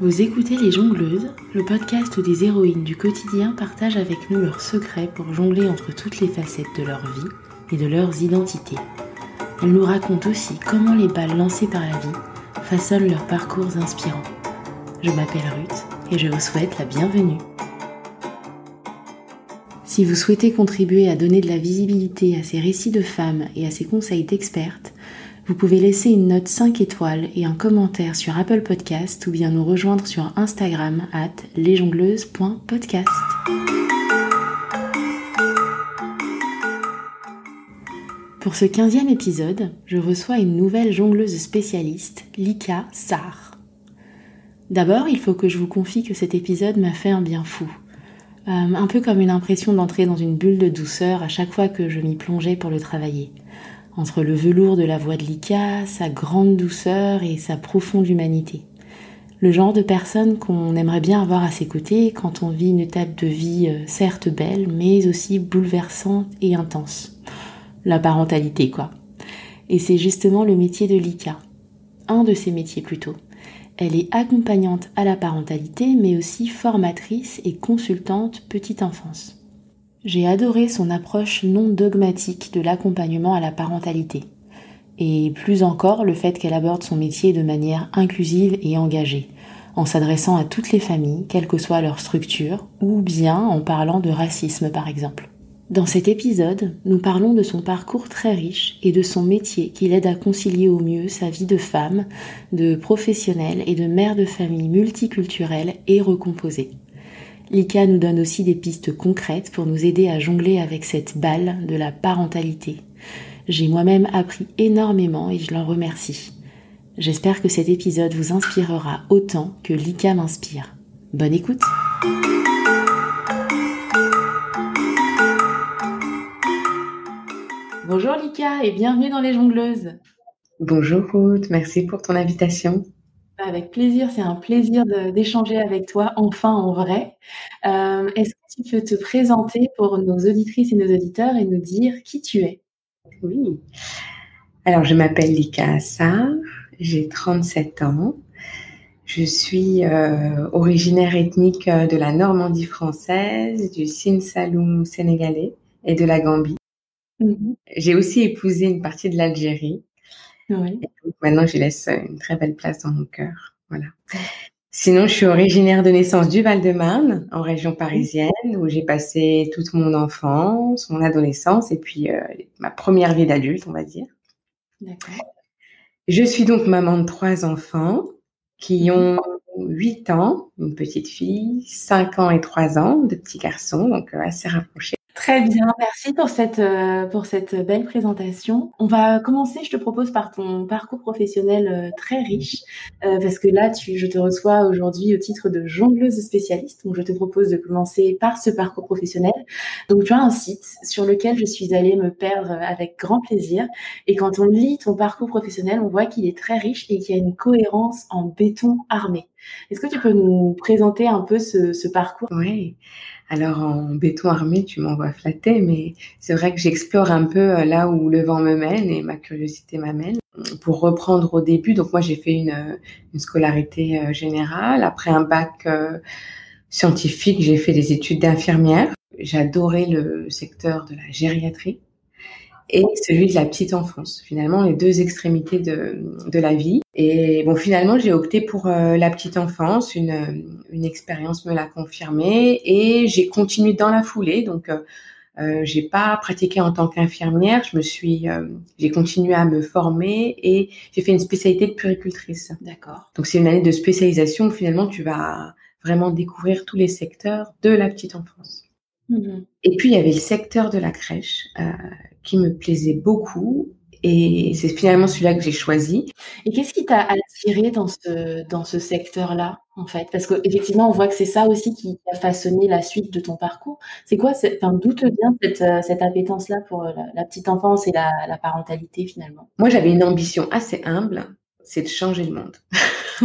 Vous écoutez Les Jongleuses, le podcast où des héroïnes du quotidien partagent avec nous leurs secrets pour jongler entre toutes les facettes de leur vie et de leurs identités. Elles nous racontent aussi comment les balles lancées par la vie façonnent leurs parcours inspirants. Je m'appelle Ruth et je vous souhaite la bienvenue. Si vous souhaitez contribuer à donner de la visibilité à ces récits de femmes et à ces conseils d'expertes, vous pouvez laisser une note 5 étoiles et un commentaire sur Apple Podcast ou bien nous rejoindre sur Instagram at lesjongleuses.podcast. Pour ce 15e épisode, je reçois une nouvelle jongleuse spécialiste, Lika Sar. D'abord, il faut que je vous confie que cet épisode m'a fait un bien fou. Euh, un peu comme une impression d'entrer dans une bulle de douceur à chaque fois que je m'y plongeais pour le travailler entre le velours de la voix de Lika, sa grande douceur et sa profonde humanité. Le genre de personne qu'on aimerait bien avoir à ses côtés quand on vit une étape de vie euh, certes belle, mais aussi bouleversante et intense. La parentalité, quoi. Et c'est justement le métier de Lika. Un de ses métiers plutôt. Elle est accompagnante à la parentalité, mais aussi formatrice et consultante petite enfance. J'ai adoré son approche non dogmatique de l'accompagnement à la parentalité. Et plus encore le fait qu'elle aborde son métier de manière inclusive et engagée, en s'adressant à toutes les familles, quelle que soit leur structure, ou bien en parlant de racisme par exemple. Dans cet épisode, nous parlons de son parcours très riche et de son métier qui l'aide à concilier au mieux sa vie de femme, de professionnelle et de mère de famille multiculturelle et recomposée. Lika nous donne aussi des pistes concrètes pour nous aider à jongler avec cette balle de la parentalité. J'ai moi-même appris énormément et je l'en remercie. J'espère que cet épisode vous inspirera autant que Lika m'inspire. Bonne écoute Bonjour Lika et bienvenue dans les jongleuses. Bonjour Ruth, merci pour ton invitation. Avec plaisir, c'est un plaisir d'échanger avec toi, enfin en vrai. Euh, est-ce que tu peux te présenter pour nos auditrices et nos auditeurs et nous dire qui tu es? Oui. Alors, je m'appelle Lika Assar, j'ai 37 ans. Je suis euh, originaire ethnique euh, de la Normandie française, du Sine Saloum sénégalais et de la Gambie. Mmh j'ai aussi épousé une partie de l'Algérie maintenant, je laisse une très belle place dans mon cœur. Voilà. Sinon, je suis originaire de naissance du Val-de-Marne, en région parisienne, où j'ai passé toute mon enfance, mon adolescence et puis euh, ma première vie d'adulte, on va dire. D'accord. Je suis donc maman de trois enfants qui mhm. ont 8 ans, une petite fille, 5 ans et 3 ans, de petits garçons, donc euh, assez rapprochés. Très bien, merci pour cette euh, pour cette belle présentation. On va commencer, je te propose par ton parcours professionnel euh, très riche, euh, parce que là, tu, je te reçois aujourd'hui au titre de jongleuse spécialiste. Donc, je te propose de commencer par ce parcours professionnel. Donc, tu as un site sur lequel je suis allée me perdre avec grand plaisir. Et quand on lit ton parcours professionnel, on voit qu'il est très riche et qu'il y a une cohérence en béton armé. Est-ce que tu peux nous présenter un peu ce, ce parcours? Oui. Alors en béton armé, tu m'envoies flatter, mais c'est vrai que j'explore un peu euh, là où le vent me mène et ma curiosité m'amène. Pour reprendre au début, donc moi j'ai fait une, euh, une, scolarité euh, générale. Après un bac scientifique, j'ai fait des études d'infirmière. J'adorais le secteur de la gériatrie et celui de la petite enfance. Finalement, les deux extrémités de, de la vie. Et bon, finalement, j'ai opté pour euh, la petite enfance. Une, une expérience me l'a confirmé et j'ai continué dans la foulée. Donc, euh, euh j'ai pas pratiqué en tant qu'infirmière. Je me suis, euh, j'ai continué à me former et j'ai fait une spécialité de puricultrice. D'accord. Donc, c'est une année de spécialisation où finalement tu vas vraiment découvrir tous les secteurs de la petite enfance. Mmh et puis il y avait le secteur de la crèche euh, qui me plaisait beaucoup et c'est finalement celui-là que j'ai choisi. Et qu'est-ce qui t'a attiré dans ce, dans ce secteur-là, en fait? Parce qu'effectivement, on voit que c'est ça aussi qui a façonné la suite de ton parcours. C'est quoi, enfin, d'où te vient cette, euh, cette appétence-là pour la, la, petite enfance et la, la parentalité, finalement? Moi, j'avais une ambition assez humble, c'est de changer le monde.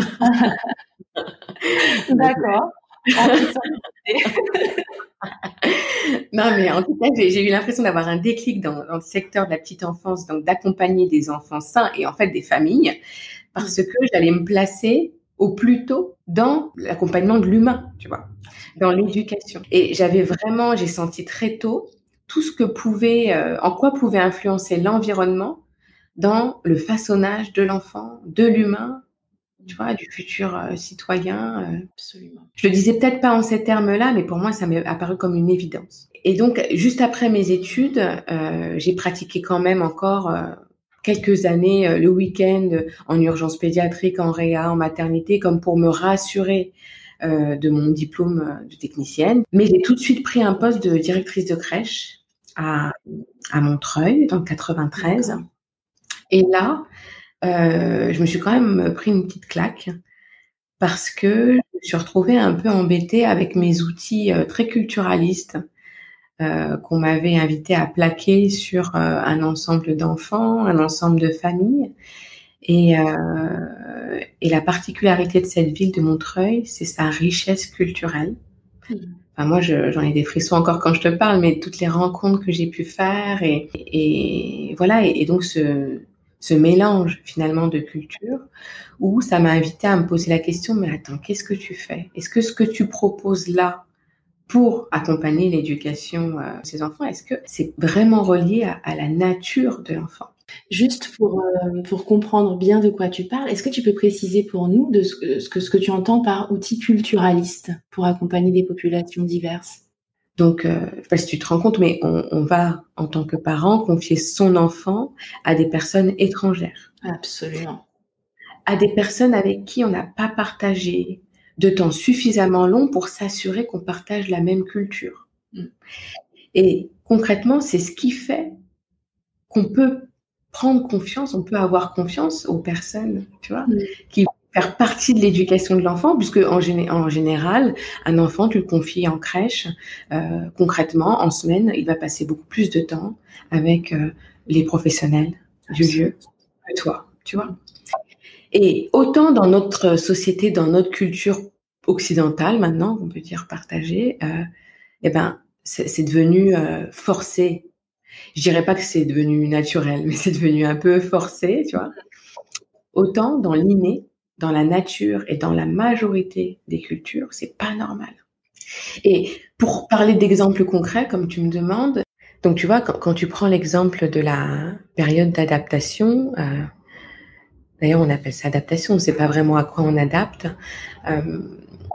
D'accord. non, mais en tout cas, j'ai eu l'impression d'avoir un déclic dans, le secteur de la petite enfance, donc d'accompagner des enfants sains et en fait des familles, parce que j'allais me placer au plus tôt dans l'accompagnement de l'humain, tu vois, dans l'éducation. Et j'avais vraiment, j'ai senti très tôt tout ce que pouvait, euh, en quoi pouvait influencer l'environnement dans le façonnage de l'enfant, de l'humain, tu vois, du futur euh, citoyen. Euh. Absolument. Je le disais peut-être pas en ces termes-là, mais pour moi, ça m'est apparu comme une évidence. Et donc, juste après mes études, j'ai pratiqué quand même encore quelques années le week-end en urgence pédiatrique, en réa, en maternité, comme pour me rassurer de mon diplôme de technicienne. Mais j'ai tout de suite pris un poste de directrice de crèche à, à Montreuil, dans le 93. Et là, euh, je me suis quand même pris une petite claque parce que je me suis retrouvée un peu embêtée avec mes outils euh, très culturalistes euh, qu'on m'avait invité à plaquer sur euh, un ensemble d'enfants, un ensemble de familles. Et, euh, et, la particularité de cette ville de Montreuil, c'est sa richesse culturelle. Mmh. Enfin, moi, j'en ai des frissons encore quand je te parle, mais toutes les rencontres que j'ai pu faire et, et voilà. Et, et donc ce, ce mélange finalement de culture où ça m'a invité à me poser la question, mais attends, qu'est-ce que tu fais? Est-ce que ce que tu proposes là pour accompagner l'éducation euh, de ces enfants, est-ce que c'est vraiment relié à, la nature de l'enfant? Juste pour, euh, pour comprendre bien de quoi tu parles, est-ce que tu peux préciser pour nous ce, que, ce que tu entends par outil culturaliste pour accompagner des populations diverses? Donc, euh, je sais pas si tu te rends compte, mais on, on, va, en tant que parent, confier son enfant à des personnes étrangères. Absolument. À des personnes avec qui on n'a pas partagé de temps suffisamment long pour s'assurer qu'on partage la même culture. Mm. Et concrètement, c'est ce qui fait qu'on peut prendre confiance, on peut avoir confiance aux personnes, tu vois, mm. qui faire partie de l'éducation de l'enfant, puisque en, en, général, un enfant, tu le confies en crèche, euh, concrètement, en semaine, il va passer beaucoup plus de temps avec euh, les professionnels du lieu que toi, tu vois. Et autant dans notre société, dans notre culture occidentale maintenant, on peut dire partagée, euh, eh ben, c'est devenu euh, forcé. Je dirais pas que c'est devenu naturel, mais c'est devenu un peu forcé, tu vois. Autant dans l'inné, dans la nature et dans la majorité des cultures, c'est pas normal. Et pour parler d'exemples concrets, comme tu me demandes, donc tu vois, quand, tu prends l'exemple de la période d'adaptation, euh, d'ailleurs on appelle ça adaptation, on ne sait pas vraiment à quoi on adapte, euh,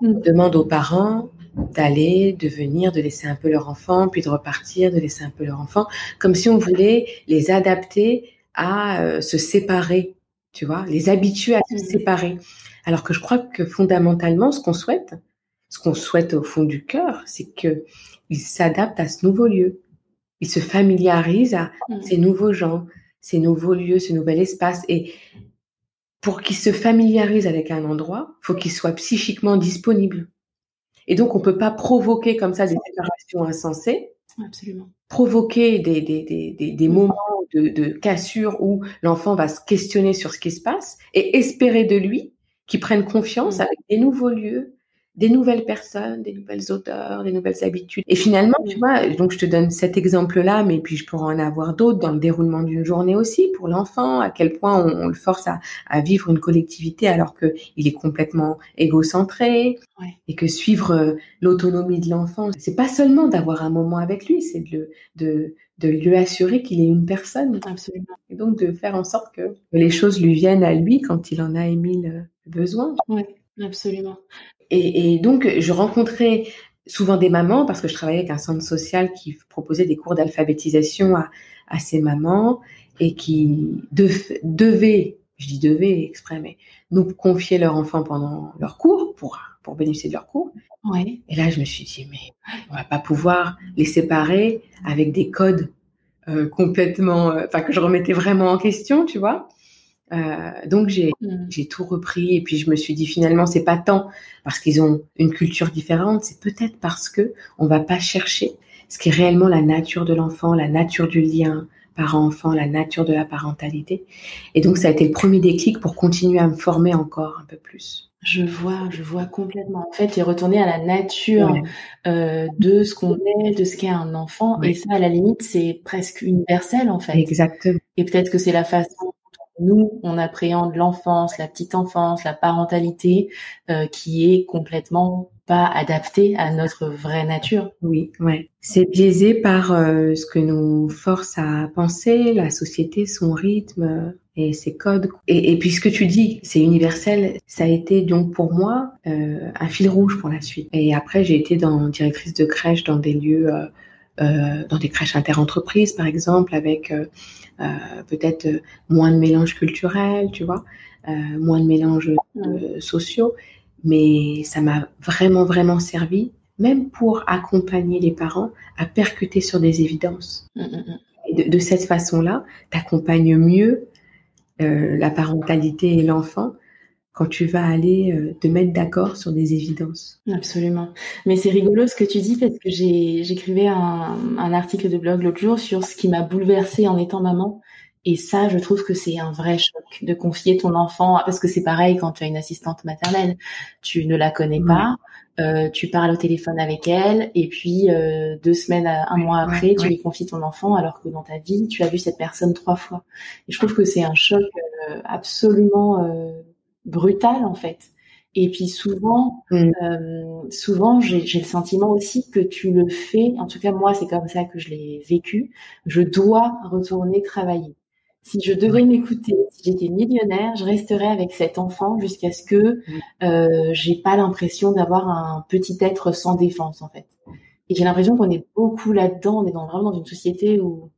on demande aux parents d'aller, de venir, de laisser un peu leur enfant, puis de repartir, de laisser un peu leur enfant, comme si on voulait les adapter à euh, se séparer tu vois, les habituer à se mmh. séparer. Alors que je crois que fondamentalement, ce qu'on souhaite, ce qu'on souhaite au fond du cœur, c'est que ils s'adaptent à ce nouveau lieu. Ils se familiarisent à mmh. ces nouveaux gens, ces nouveaux lieux, ce nouvel espace. Et pour qu'ils se familiarisent avec un endroit, faut qu'ils soient psychiquement disponibles. Et donc, on peut pas provoquer comme ça des séparations insensées. Absolument. Provoquer des, des, des, des, mmh. moments de, de cassure où l'enfant va se questionner sur ce qui se passe et espérer de lui qu'il prenne confiance mmh. avec des nouveaux lieux, des nouvelles personnes, des nouvelles odeurs, des nouvelles habitudes. Et finalement, tu vois, donc je te donne cet exemple-là, mais puis je pourrais en avoir d'autres dans le déroulement d'une journée aussi pour l'enfant, à quel point on, le force à, à, vivre une collectivité alors que il est complètement égocentré et que suivre euh, l'autonomie de l'enfant, c'est pas seulement d'avoir un moment avec lui, c'est de, de, de lui assurer qu'il est une personne. Absolument. Et donc de faire en sorte que les choses lui viennent à lui quand il en a émis le besoin. Oui, absolument. Et, et, donc, je rencontrais souvent des mamans, parce que je travaillais avec un centre social qui proposait des cours d'alphabétisation à, à, ces mamans et qui devaient, je dis devaient exprès, mais nous confier leur enfant pendant leur cours pour, pour bénéficier de leur cours. Ouais. Et là, je me suis dit, mais on va pas pouvoir les séparer avec des codes euh, complètement, euh, enfin que je remettais vraiment en question, tu vois. Euh, donc j'ai mm. j'ai tout repris et puis je me suis dit finalement c'est pas tant parce qu'ils ont une culture différente, c'est peut-être parce que on va pas chercher ce qui est réellement la nature de l'enfant, la nature du lien parent-enfant, la nature de la parentalité. Et donc ça a été le premier déclic pour continuer à me former encore un peu plus. Je vois, je vois complètement. En fait, tu es retourné à la nature euh, de ce qu'on est, de ce qu'est un enfant. Et ça, à la limite, c'est presque universel, en fait. Exactement. Et peut-être que c'est la façon nous, on appréhende l'enfance, la petite enfance, la parentalité, euh, qui est complètement pas adaptée à notre vraie nature. Oui, ouais. C'est biaisé par euh, ce que nous force à penser, la société, son rythme et ses codes. Et, puis ce que tu dis, c'est universel. Ça a été donc pour moi euh, un fil rouge pour la suite. Et après, j'ai été dans directrice de crèche dans des lieux, euh, dans des crèches interentreprises, par exemple, avec euh, euh, peut-être moins de mélange culturel, tu vois, moins de mélange sociaux. Mais ça m'a vraiment, vraiment servi même pour accompagner les parents à percuter sur des évidences. Mmh, mmh. Et de, de cette façon-là, tu accompagnes mieux euh, la parentalité et l'enfant quand tu vas aller euh, te mettre d'accord sur des évidences. Absolument. Mais c'est rigolo ce que tu dis parce que j'écrivais un, un, article de blog l'autre jour sur ce qui m'a bouleversée en étant maman. Et ça, je trouve que c'est un vrai choc de confier ton enfant, parce que c'est pareil quand tu as une assistante maternelle, tu ne la connais pas, euh, tu parles au téléphone avec elle, et puis euh, deux semaines, un mois après, tu lui confies ton enfant, alors que dans ta vie, tu as vu cette personne trois fois. Et je trouve que c'est un choc euh, absolument euh, brutal en fait. Et puis souvent, mm. euh, souvent j'ai le sentiment aussi que tu le fais. En tout cas, moi, c'est comme ça que je l'ai vécu. Je dois retourner travailler. Si je devais m'écouter, si j'étais millionnaire, je resterais avec cet enfant jusqu'à ce que euh, j'ai pas l'impression d'avoir un petit être sans défense en fait. Et j'ai l'impression qu'on est beaucoup là-dedans. On est dans, vraiment dans une société où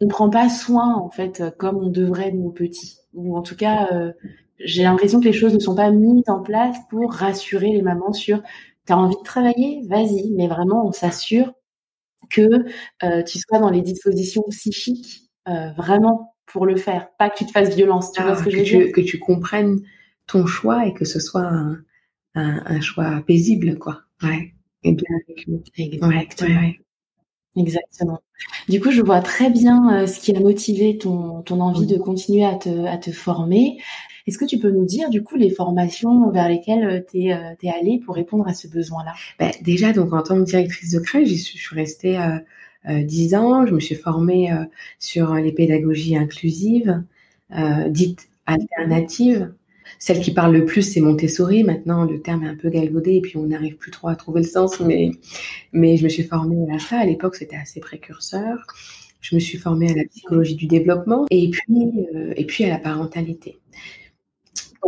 on prend pas soin en fait comme on devrait de nos petits. Ou en tout cas, euh, j'ai l'impression que les choses ne sont pas mises en place pour rassurer les mamans sur t'as envie de travailler, vas-y. Mais vraiment, on s'assure que euh, tu sois dans les dispositions psychiques euh, vraiment pour le faire, pas que tu te fasses violence. Tu vois ce que, je veux dire? Que tu comprennes ton choix et que ce soit un, un, un choix paisible, quoi. Ouais. Et bien Exactement. Ouais, Exactement. Du coup, je vois très bien euh, ce qui a motivé ton, ton envie de continuer à te, à te former. Est-ce que tu peux nous dire, du coup, les formations vers lesquelles tu es, euh, allée pour répondre à ce besoin-là? Ben, Déjà, donc en tant que directrice de crèche, je suis restée euh, euh, dix ans. Je me suis formée euh, sur les pédagogies inclusives, euh, dites alternatives. Celle qui parle le plus, c'est Montessori. Maintenant, le terme est un peu galvaudé et puis on n'arrive plus trop à trouver le sens, mais, mais je me suis formée à ça. À l'époque, c'était assez précurseur. Je me suis formée à la psychologie du développement et puis, et puis à la parentalité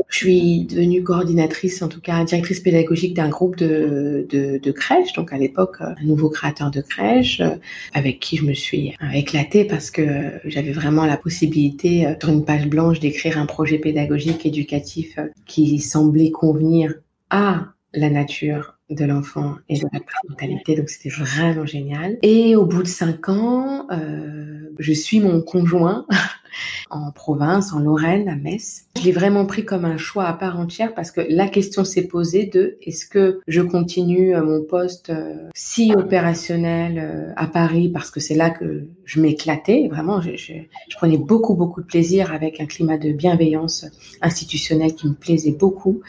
je suis devenue coordinatrice, en tout cas directrice pédagogique d'un groupe de, de, de crèches. Donc à l'époque, un nouveau créateur de crèche euh, avec qui je me suis éclatée parce que j'avais vraiment la possibilité euh, sur une page blanche d'écrire un projet pédagogique éducatif euh, qui semblait convenir à la nature de l'enfant et de la parentalité. Donc c'était vraiment génial. Et au bout de cinq ans, euh, je suis mon conjoint en province, en Lorraine, à Metz. Je l'ai vraiment pris comme un choix à part entière parce que la question s'est posée de est-ce que je continue euh, mon poste euh, si opérationnel euh, à Paris parce que c'est là que je m'éclatais. Vraiment, je, prenais beaucoup, beaucoup de plaisir avec un climat de bienveillance institutionnelle qui me plaisait beaucoup.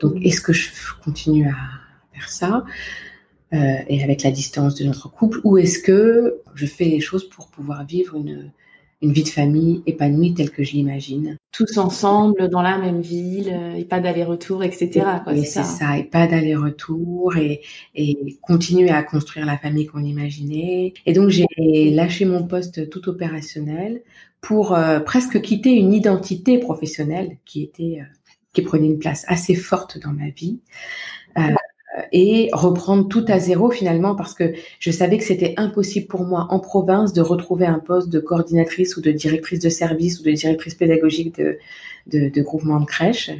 Donc, est-ce que je continue à faire ça et avec la distance de notre couple, ou est-ce que je fais les choses pour pouvoir vivre une, une vie de famille épanouie telle que je l'imagine Tous ensemble, dans la même ville, euh, et pas d'aller-retour, etc. Et c'est ça. et pas d'aller-retour, et, et continuer à construire la famille qu'on imaginait. Et donc, j'ai lâché mon poste tout opérationnel pour euh, presque quitter une identité professionnelle qui était... Euh, qui prenait une place assez forte dans ma vie. Euh, et reprendre tout à zéro finalement parce que je savais que c'était impossible pour moi en province de retrouver un poste de coordinatrice ou de directrice de service ou de directrice pédagogique de, de, de groupement de crèche.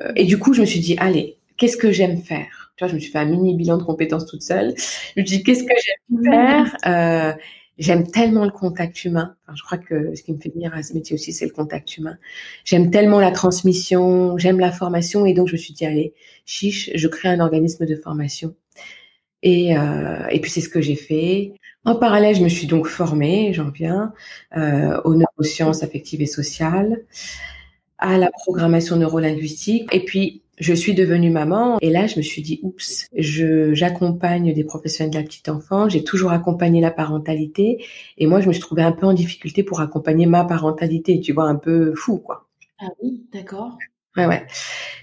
Euh, et du coup, je me suis dit, allez, qu'est-ce que j'aime faire? Tu vois, je me suis fait un mini bilan de compétences toute seule. Je me suis dit, qu'est-ce que j'aime faire? Euh, J'aime tellement le contact humain. Je crois que ce qui me fait venir à ce métier aussi, c'est le contact humain. J'aime tellement la transmission, j'aime la formation, et donc je me suis dit allez, chiche, je crée un organisme de formation. Et, euh, et puis c'est ce que j'ai fait. En parallèle, je me suis donc formée, j'en viens, euh, aux neurosciences affectives et sociales. à la programmation neurolinguistique. Et puis, je suis devenue maman et là, je me suis dit, oups, je, j'accompagne des professionnels de la petite enfance. J'ai toujours accompagné la parentalité et moi, je me suis trouvée un peu en difficulté pour accompagner ma parentalité. Tu vois, un peu fou, quoi. Ah oui, d'accord. Ouais, ouais.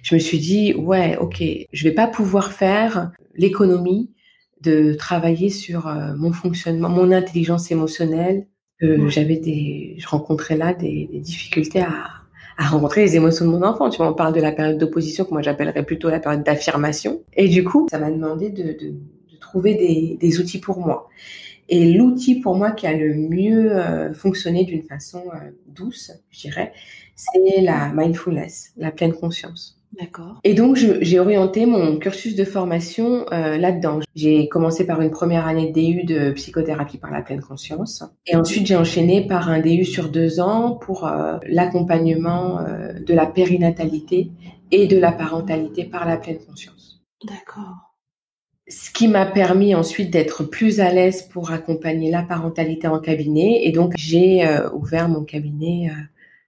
Je me suis dit, ouais, ok, je vais pas pouvoir faire l'économie de travailler sur euh, mon fonctionnement, mon intelligence émotionnelle. Euh, J'avais des, je rencontrais là des, des difficultés à, à rencontrer les émotions de mon enfant. Tu vois, on parle de la période d'opposition que moi j'appellerais plutôt la période d'affirmation. Et du coup, ça m'a demandé de, de, de trouver des, des, outils pour moi. Et l'outil pour moi qui a le mieux euh, fonctionné d'une façon euh, douce, je dirais, c'est la mindfulness, la pleine conscience. D'accord. Et donc, j'ai orienté mon cursus de formation euh, là-dedans. J'ai commencé par une première année de DU de psychothérapie par la pleine conscience. Et ensuite, j'ai enchaîné par un DU sur deux ans pour euh, l'accompagnement euh, de la périnatalité et de la parentalité par la pleine conscience. D'accord. Ce qui m'a permis ensuite d'être plus à l'aise pour accompagner la parentalité en cabinet. Et donc, j'ai ouvert mon cabinet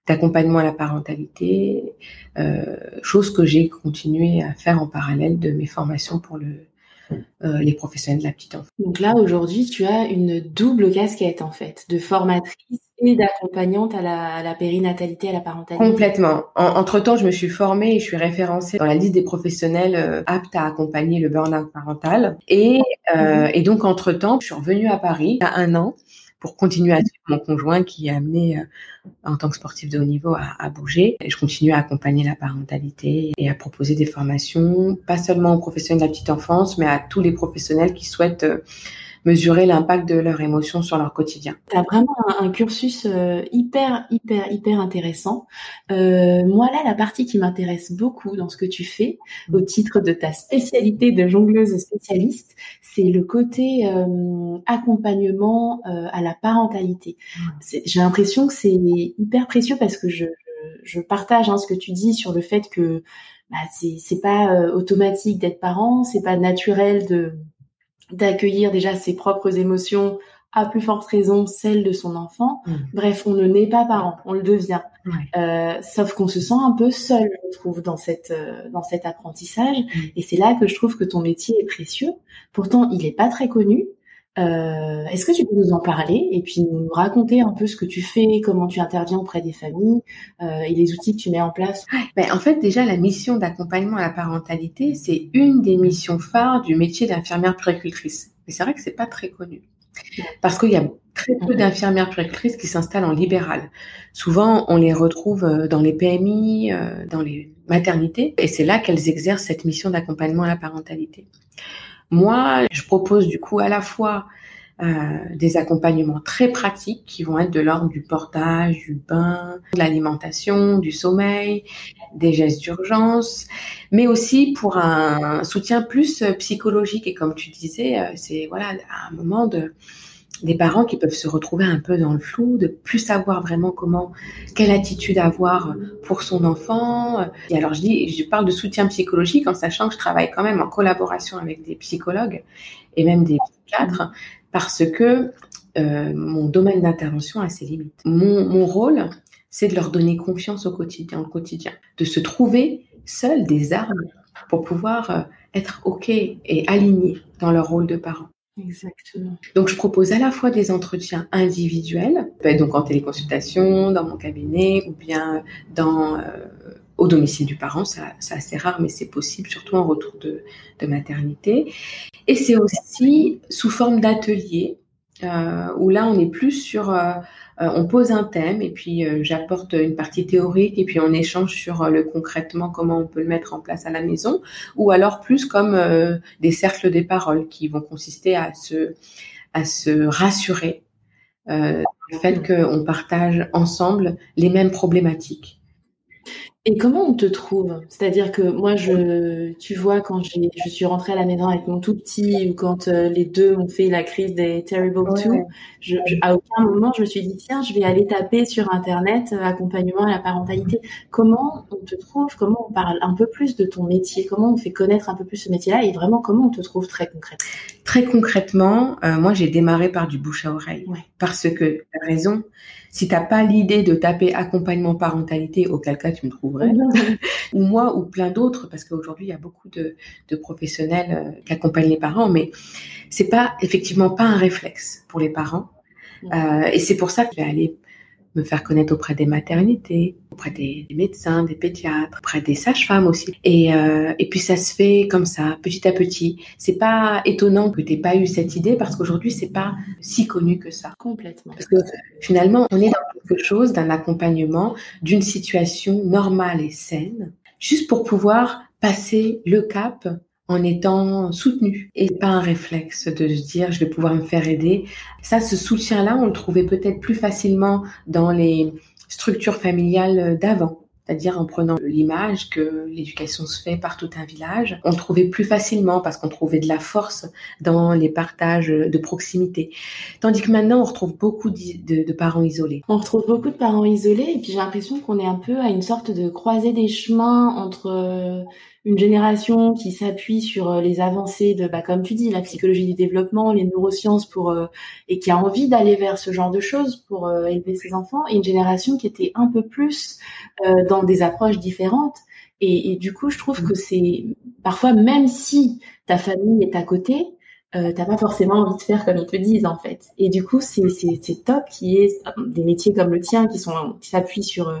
d'accompagnement à la parentalité, euh, chose que j'ai continué à faire en parallèle de mes formations pour le, euh, les professionnels de la petite enfance. Donc là, aujourd'hui, tu as une double casquette en fait, de formatrice et d'accompagnante à la, à la périnatalité, à la parentalité. Complètement. En, entre temps, je me suis formée et je suis référencée dans la liste des professionnels euh, aptes à accompagner le burn-out parental. Et, euh, et donc, entre temps, je suis revenue à Paris il y a un an pour continuer à suivre mon conjoint qui est amené euh, en tant que sportif de haut niveau à, à, bouger. Je continue à accompagner la parentalité et à proposer des formations, pas seulement aux professionnels de la petite enfance, mais à tous les professionnels qui souhaitent euh, mesurer l'impact de leurs émotions sur leur quotidien. Tu as vraiment un, un cursus euh, hyper, hyper, hyper intéressant. Euh, moi, là, la partie qui m'intéresse beaucoup dans ce que tu fais, au titre de ta spécialité de jongleuse spécialiste, c'est le côté euh, accompagnement euh, à la parentalité. J'ai l'impression que c'est hyper précieux parce que je, je, je partage hein, ce que tu dis sur le fait que bah, c'est pas euh, automatique d'être parent, c'est pas naturel de d'accueillir déjà ses propres émotions, à plus forte raison celles de son enfant. Mmh. Bref, on ne naît pas parent, on le devient. Euh, sauf qu'on se sent un peu seul, je trouve, dans cette euh, dans cet apprentissage. Mmh. Et c'est là que je trouve que ton métier est précieux. Pourtant, il est pas très connu. Euh, Est-ce que tu peux nous en parler et puis nous raconter un peu ce que tu fais, comment tu interviens auprès des familles euh, et les outils que tu mets en place? Ben, En fait, déjà, la mission d'accompagnement à la parentalité, c'est une des missions phares du métier d'infirmière puéricultrice. Mais c'est vrai que c'est pas très connu. Parce qu'il y a très peu d'infirmières puéricultrices qui s'installent en libéral. Souvent, on les retrouve euh, dans les PMI, dans les maternités, et c'est là qu'elles exercent cette mission d'accompagnement à la parentalité. Moi, je propose du coup à la fois euh, des accompagnements très pratiques qui vont être de l'ordre du portage, du bain, de l'alimentation, du sommeil, des gestes d'urgence, mais aussi pour un soutien plus psychologique. Et comme tu disais, c'est voilà un moment de des parents qui peuvent se retrouver un peu dans le flou, de plus savoir vraiment comment, quelle attitude avoir pour son enfant. Et alors je dis, je parle de soutien psychologique en sachant que je travaille quand même en collaboration avec des psychologues et même des psychiatres parce que euh, mon domaine d'intervention a ses limites. Mon, rôle, c'est de leur donner confiance au quotidien, au quotidien, de se trouver seuls des armes pour pouvoir être ok et alignés dans leur rôle de parent. Exactement. Donc, je propose à la fois des entretiens individuels, donc en téléconsultation, dans mon cabinet, ou bien euh, au domicile du parent. Ça, c'est assez rare, mais c'est possible, surtout en retour de, de maternité. Et c'est aussi sous forme d'atelier, euh, où là, on est plus sur, euh, on pose un thème et puis euh, j'apporte une partie théorique et puis on échange sur le concrètement comment on peut le mettre en place à la maison, ou alors plus comme des cercles des paroles qui vont consister à se, à se rassurer euh, le fait qu'on partage ensemble les mêmes problématiques. Et comment on te trouve? C'est-à-dire que moi, je, tu vois, quand je suis rentrée à la maison avec mon tout petit, ou quand euh, les deux ont fait la crise des Terrible ouais. Two, je, je, à aucun moment je me suis dit tiens, je vais aller taper sur internet euh, accompagnement à la parentalité. Comment on te trouve? Comment on parle un peu plus de ton métier? Comment on fait connaître un peu plus ce métier-là? Et vraiment, comment on te trouve très concrètement? Très concrètement, euh, moi j'ai démarré par du bouche à oreille. Parce que la raison, si t'as pas l'idée de taper accompagnement parentalité, auquel cas tu me trouverais, ou moi ou plein d'autres, parce qu'aujourd'hui il y a beaucoup de, de professionnels euh, qui accompagnent les parents, mais c'est pas effectivement pas un réflexe pour les parents. Euh, et c'est pour ça que je vais aller me faire connaître auprès des maternités, auprès des, médecins, des pédiatres, auprès des sages-femmes aussi. Et, euh, et puis ça se fait comme ça, petit à petit. C'est pas étonnant que tu pas eu cette idée parce qu'aujourd'hui c'est pas si connu que ça. Complètement. Parce que finalement on est dans quelque chose d'un accompagnement, d'une situation normale et saine, juste pour pouvoir passer le cap en étant soutenu et pas un réflexe de se dire je vais pouvoir me faire aider. Ça, ce soutien-là, on le trouvait peut-être plus facilement dans les structures familiales d'avant. C'est-à-dire en prenant l'image que l'éducation se fait par tout un village, on trouvait plus facilement parce qu'on trouvait de la force dans les partages de proximité. Tandis que maintenant, on retrouve beaucoup de, de parents isolés. On retrouve beaucoup de parents isolés et puis j'ai l'impression qu'on est un peu à une sorte de croisée des chemins entre une génération qui s'appuie sur euh, les avancées de, bah, comme tu dis, la psychologie du développement, les neurosciences pour euh, et qui a envie d'aller vers ce genre de choses pour euh, élever ses enfants, et une génération qui était un peu plus dans des approches différentes. Et, et, du coup, je trouve que c'est parfois, même si ta famille est à côté, euh, t'as pas forcément envie de faire comme ils te disent en fait. Et du coup, c'est c'est top qui est des métiers comme le tien qui sont qui s'appuient sur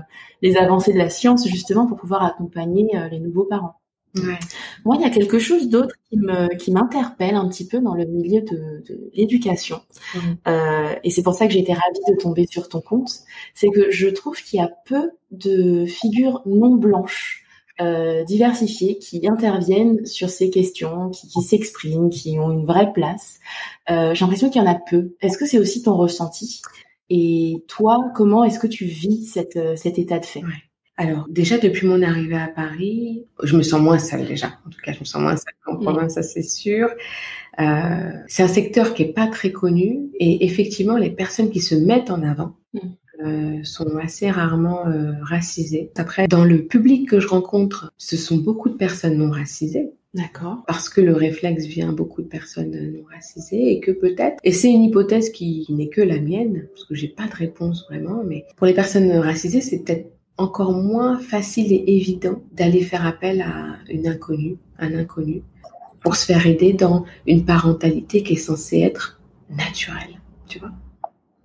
les avancées de la science justement pour pouvoir accompagner les nouveaux parents. Ouais. Moi, il y a quelque chose d'autre qui m'interpelle un petit peu dans le milieu de, de l'éducation, mmh. euh, et c'est pour ça que j'ai été ravie de tomber sur ton compte. C'est que je trouve qu'il y a peu de figures non blanches euh, diversifiées qui interviennent sur ces questions, qui, qui s'expriment, qui ont une vraie place. Euh, j'ai l'impression qu'il y en a peu. Est-ce que c'est aussi ton ressenti? Et toi, comment est-ce que tu vis cette, cet état de fait? Alors, déjà, depuis mon arrivée à Paris, je me sens moins seule déjà. En tout cas, je me sens moins seule qu'en mm. province, ça c'est sûr. Euh, c'est un secteur qui est pas très connu et effectivement, les personnes qui se mettent en avant mm. euh, sont assez rarement euh, racisées. Après, dans le public que je rencontre, ce sont beaucoup de personnes non racisées. D'accord. Parce que le réflexe vient beaucoup de personnes non racisées et que peut-être, et c'est une hypothèse qui n'est que la mienne, parce que j'ai pas de réponse vraiment, mais pour les personnes racisées, c'est peut-être encore moins facile et évident d'aller faire appel à une inconnue, un inconnu, pour se faire aider dans une parentalité qui est censée être naturelle, tu vois.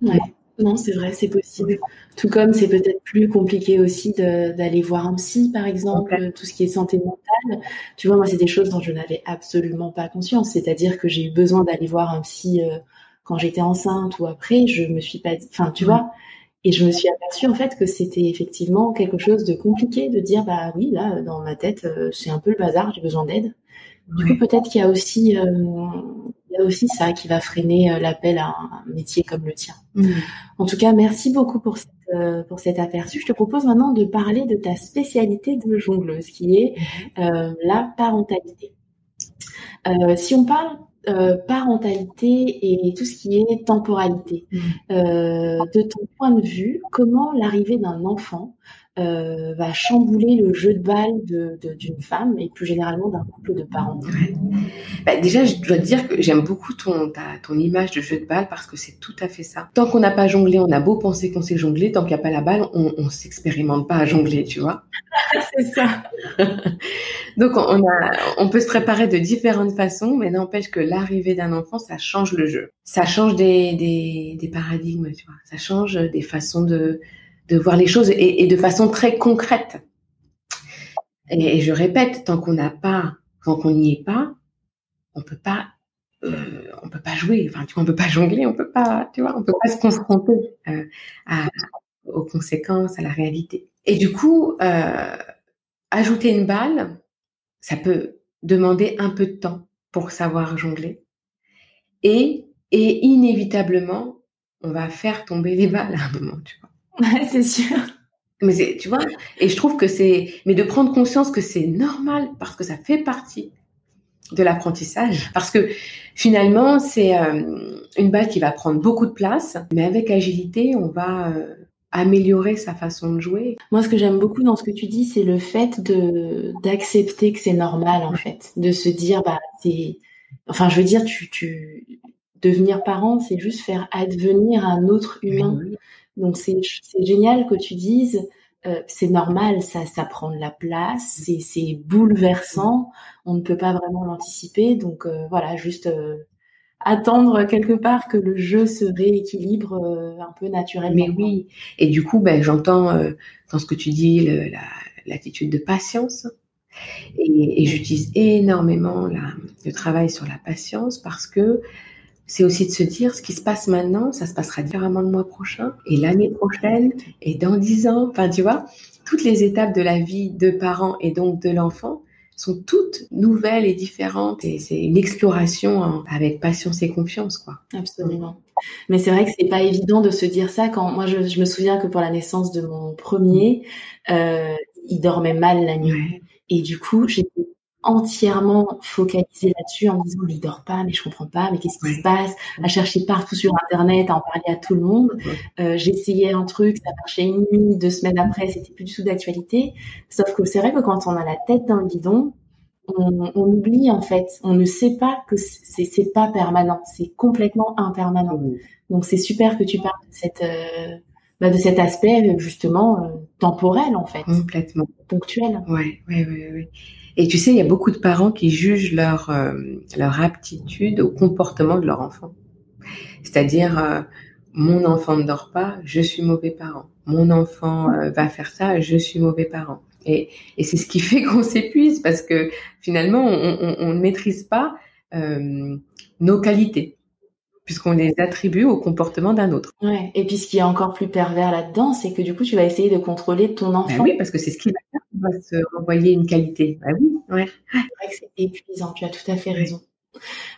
Ouais. Non, c'est vrai, c'est possible. Tout comme c'est peut-être plus compliqué aussi d'aller voir un psy, par exemple, tout ce qui est santé mentale. Tu vois, moi, c'est des choses dont je n'avais absolument pas conscience. C'est-à-dire que j'ai eu besoin d'aller voir un psy euh, quand j'étais enceinte ou après. Je me suis pas, enfin, tu vois, et je me suis aperçue en fait que c'était effectivement quelque chose de compliqué de dire bah oui là dans ma tête euh, c'est un peu le bazar, j'ai besoin d'aide. Du coup peut-être qu'il y a aussi euh, il y a aussi ça qui va freiner euh, l'appel à un métier comme le tien. Mm. En tout cas merci beaucoup pour cette, pour cet aperçu. Je te propose maintenant de parler de ta spécialité de jongleuse qui est mm-hmm. la parentalité. si on parle euh, parentalité et tout ce qui est temporalité. Mmh. Euh, de ton point de vue, comment l'arrivée d'un enfant euh, va chambouler le jeu de balle d'une de, femme et plus généralement d'un couple de parents bah, Déjà, je dois te dire que j'aime beaucoup ton, ta, ton image de jeu de balle parce que c'est tout à fait ça. Tant qu'on n'a pas jonglé, on a beau penser qu'on sait jongler, tant qu'il n'y a pas la balle, on, on s'expérimente pas à jongler, tu vois. c'est ça. Donc on, a, on peut se préparer de différentes façons, mais n'empêche que l'arrivée d'un enfant, ça change le jeu. Ça change des, des, des paradigmes, tu vois. Ça change des façons de de voir les choses et, de façon très concrète. Et, je répète, tant qu'on n'a pas, tant qu'on n'y est pas, on peut pas, euh, on peut pas jouer. Enfin, tu vois, on peut pas jongler, on peut pas, tu vois, on peut pas se confronter euh, aux conséquences, à la réalité. Et du coup, euh, ajouter une balle, ça peut demander un peu de temps pour savoir jongler. Et, et inévitablement, on va faire tomber les balles à un moment, tu vois. Ouais, c'est sûr. Mais tu vois, et je trouve que c'est, mais de prendre conscience que c'est normal parce que ça fait partie de l'apprentissage. Parce que finalement, c'est euh, une balle qui va prendre beaucoup de place, mais avec agilité, on va euh, améliorer sa façon de jouer. Moi, ce que j'aime beaucoup dans ce que tu dis, c'est le fait de d'accepter que c'est normal en fait, de se dire bah c'est enfin, je veux dire, tu, tu devenir parent, c'est juste faire advenir un autre humain. Donc c'est génial que tu dises, euh, c'est normal, ça, ça prend de la place, c'est bouleversant, on ne peut pas vraiment l'anticiper. Donc euh, voilà, juste euh, attendre quelque part que le jeu se rééquilibre un peu naturellement. Mais oui, et du coup, ben, j'entends dans ce que tu dis l'attitude de patience. Et, et j'utilise énormément la, le travail sur la patience parce que c'est aussi de se dire ce qui se passe maintenant, ça se passera différemment le mois prochain et l'année prochaine et dans dix ans. Enfin, tu vois, toutes les étapes de la vie de parents et donc de l'enfant sont toutes nouvelles et différentes et c'est une exploration avec patience et confiance, quoi. Absolument. Mais c'est vrai que c'est pas évident de se dire ça quand moi je, me souviens que pour la naissance de mon premier, euh, il dormait mal la nuit. Et du coup, j'étais entièrement focalisée là-dessus en me disant mais il dort pas, mais je comprends pas, mais qu'est-ce qui se passe? À chercher partout sur internet, à en parler à tout le monde. Euh, J'essayais un truc, ça marchait une nuit, deux semaines après, c'était plus du tout d'actualité. Sauf que c'est vrai que quand on a la tête dans le guidon, on, on oublie en fait, on ne sait pas que c'est pas permanent, c'est complètement impermanent. Donc c'est super que tu parles de cette euh, bah, de cet aspect justement euh, temporel en fait, complètement ponctuel. Ouais, ouais, ouais, ouais. Et tu sais, il y a beaucoup de parents qui jugent leur, euh, leur aptitude au comportement de leur enfant. C'est-à-dire, euh, mon enfant ne dort pas, je suis mauvais parent. Mon enfant euh, va faire ça, je suis mauvais parent. Et, et c'est ce qui fait qu'on s'épuise parce que finalement, on, ne maîtrise pas nos qualités puisqu'on les attribue au comportement d'un autre. Ouais. Et puis ce qui est encore plus pervers là-dedans, c'est que du coup, tu vas essayer de contrôler ton ben enfant. oui, parce que c'est ce qui va faire qu'on va se renvoyer une qualité. Bah oui, ouais. C'est vrai que c'est épuisant, tu as tout à fait raison.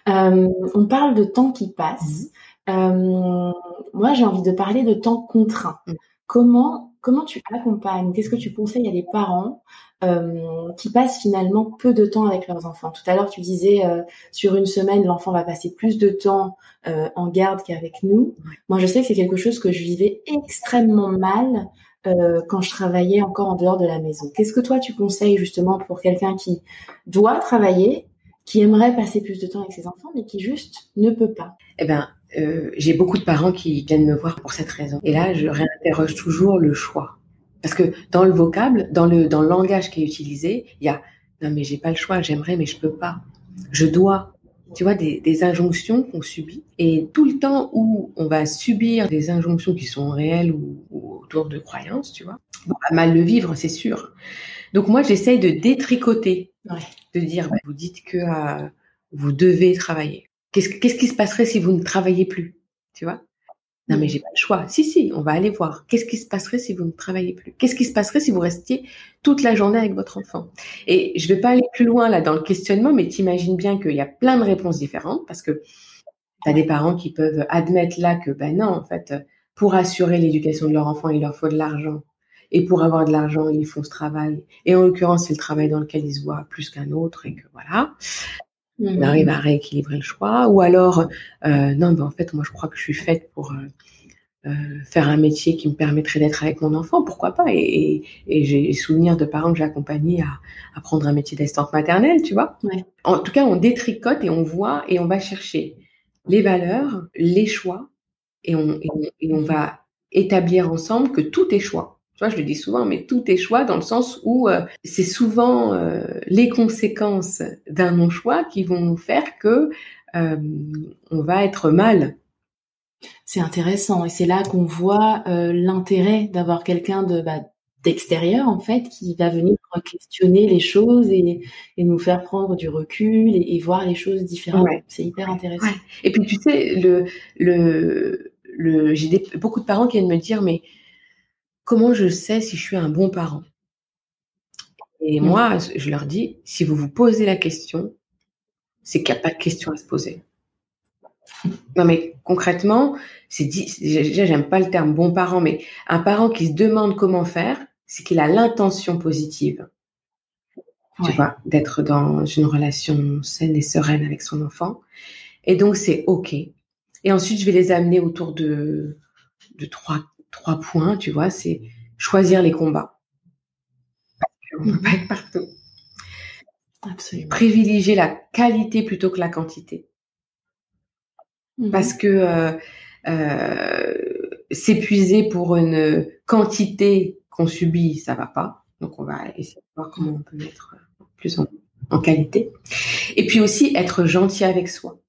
Euh, on parle de temps qui passe. Mmh. Euh, moi, j'ai envie de parler de temps contraint. Mmh. Comment comment tu accompagnes? Qu'est-ce que tu conseilles à des parents euh, qui passent finalement peu de temps avec leurs enfants? Tout à l'heure, tu disais euh, sur une semaine, l'enfant va passer plus de temps euh, en garde qu'avec nous. Moi, je sais que c'est quelque chose que je vivais extrêmement mal quand je travaillais encore en dehors de la maison. Qu'est-ce que toi tu conseilles justement pour quelqu'un qui doit travailler, qui aimerait passer plus de temps avec ses enfants, mais qui juste ne peut pas? Eh ben, j'ai beaucoup de parents qui viennent me voir pour cette raison. Et là, je réinterroge toujours le choix. Parce que dans le vocable, dans le, dans le langage qui est utilisé, il y a non mais j'ai pas le choix, j'aimerais mais je peux pas. Je dois. Tu vois, des, des injonctions qu'on subit. Et tout le temps où on va subir des injonctions qui sont réelles ou, autour de croyances, tu vois, on va mal le vivre, c'est sûr. Donc moi, j'essaye de détricoter, de dire, bah, vous dites que euh, vous devez travailler. Qu'est-ce, qu'est-ce qui se passerait si vous ne travaillez plus Tu vois? Non, mais j'ai pas le choix. Si, si, on va aller voir. Qu'est-ce qui se passerait si vous ne travaillez plus? Qu'est-ce qui se passerait si vous restiez toute la journée avec votre enfant? Et je vais pas aller plus loin là dans le questionnement, mais t'imagines bien qu'il y a plein de réponses différentes parce que tu as des parents qui peuvent admettre là que, ben non, en fait, pour assurer l'éducation de leur enfant, il leur faut de l'argent. Et pour avoir de l'argent, ils font ce travail. Et en l'occurrence, c'est le travail dans lequel ils se voient plus qu'un autre et que voilà. On mmh. arrive à rééquilibrer le choix. Ou alors, euh, non, ben en fait, moi, je crois que je suis faite pour euh, euh, faire un métier qui me permettrait d'être avec mon enfant. Pourquoi pas Et, et, j'ai souvenir de parents que j'ai accompagnés à, à, prendre un métier d'assistante maternelle, tu vois. Ouais. En tout cas, on détricote et on voit et on va chercher les valeurs, les choix, et on, et on, et on va établir ensemble que tout est choix. Tu vois, je le dis souvent, mais tout est choix dans le sens où euh, c'est souvent euh, les conséquences d'un non-choix qui vont nous faire que euh, on va être mal. C'est intéressant et c'est là qu'on voit l'intérêt d'avoir quelqu'un de bah, d'extérieur en fait qui va venir questionner les choses et, et, nous faire prendre du recul et, voir les choses différemment. C'est hyper intéressant. Et puis tu sais, le, le, le j'ai beaucoup de parents qui viennent me dire mais comment je sais si je suis un bon parent? Et mmh. moi, je leur dis, si vous vous posez la question, c'est qu'il n'y a pas de question à se poser. Non, mais concrètement, c'est déjà, j'aime pas le terme bon parent, mais un parent qui se demande comment faire, c'est qu'il a l'intention positive. Tu vois, d'être dans une relation saine et sereine avec son enfant. Et donc, c'est OK. Et ensuite, je vais les amener autour de, de trois, trois points, tu vois, c'est choisir les combats. On ne peut pas être partout. Absolument. Privilégier la qualité plutôt que la quantité. Mhm. Parce que euh, euh, s'épuiser pour une quantité qu'on subit, ça va pas. Donc on va essayer de voir comment on peut mettre plus en, en qualité. Et puis aussi être gentil avec soi.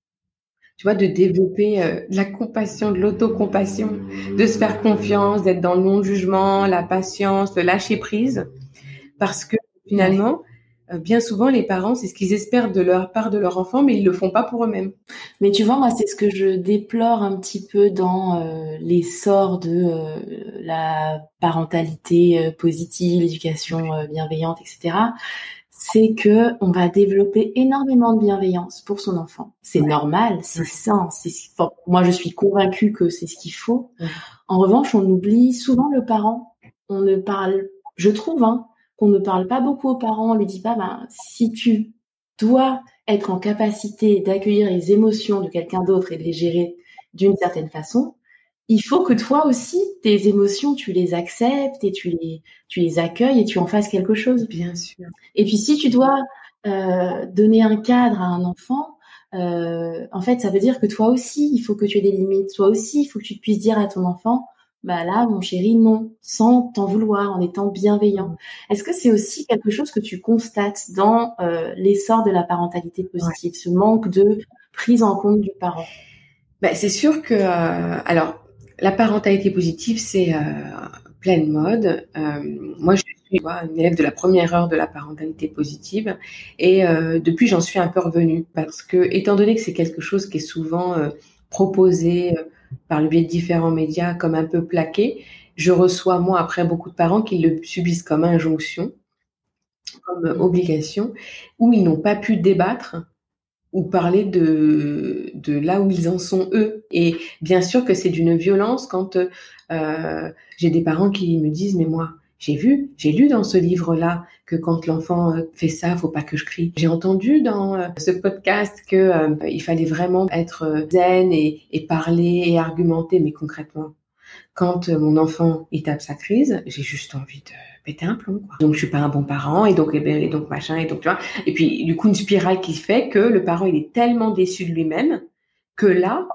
Tu vois, de développer euh, de la compassion, de l'autocompassion, de se faire confiance, d'être dans le non-jugement, la patience, le lâcher prise. Parce que finalement, euh, bien souvent, les parents, c'est ce qu'ils espèrent de leur part de leur enfant, mais ils le font pas pour eux-mêmes. Mais tu vois, moi, c'est ce que je déplore un petit peu dans euh, l'essor de euh, la parentalité euh, positive, l'éducation euh, bienveillante, etc. C'est que on va développer énormément de bienveillance pour son enfant. C'est Ouais. normal, c'est Ouais. sain. C'est enfin, moi, je suis convaincue que c'est ce qu'il faut. Ouais. En revanche, on oublie souvent le parent. On ne parle, je trouve, hein, qu'on ne parle pas beaucoup aux parents. On lui dit pas, ben, si tu dois être en capacité d'accueillir les émotions de quelqu'un d'autre et de les gérer d'une certaine façon, il faut que toi aussi, tes émotions, tu les acceptes et tu les, tu les accueilles et tu en fasses quelque chose. Bien sûr. Et puis si tu dois euh, donner un cadre à un enfant, euh, en fait, ça veut dire que toi aussi, il faut que tu aies des limites. Toi aussi, il faut que tu puisses dire à ton enfant, bah là, mon chéri, non, sans t'en vouloir, en étant bienveillant. Est-ce que c'est aussi quelque chose que tu constates dans euh, l'essor de la parentalité positive, ce manque de prise en compte du parent? Ben, c'est sûr que, euh, alors, la parentalité positive, c'est euh, pleine mode. Euh, moi, je suis moi, une élève de la première heure de la parentalité positive, et euh, depuis, j'en suis un peu revenue parce que, étant donné que c'est quelque chose qui est souvent euh, proposé par le biais de différents médias comme un peu plaqué, je reçois moi après beaucoup de parents qui le subissent comme injonction, comme obligation, où ils n'ont pas pu débattre ou parler de, de là où ils en sont eux. Et bien sûr que c'est d'une violence quand euh, j'ai des parents qui me disent, mais moi, j'ai vu, j'ai lu dans ce livre-là que quand l'enfant euh, fait ça, faut pas que je crie. J'ai entendu dans euh, ce podcast que euh, il fallait vraiment être zen et, et parler et argumenter, mais concrètement, quand mon enfant il tape sa crise, j'ai juste envie de péter un plomb. Quoi. Donc je suis pas un bon parent et donc et, ben, et donc machin et donc tu vois. Et puis du coup une spirale qui fait que le parent il est tellement déçu de lui-même que là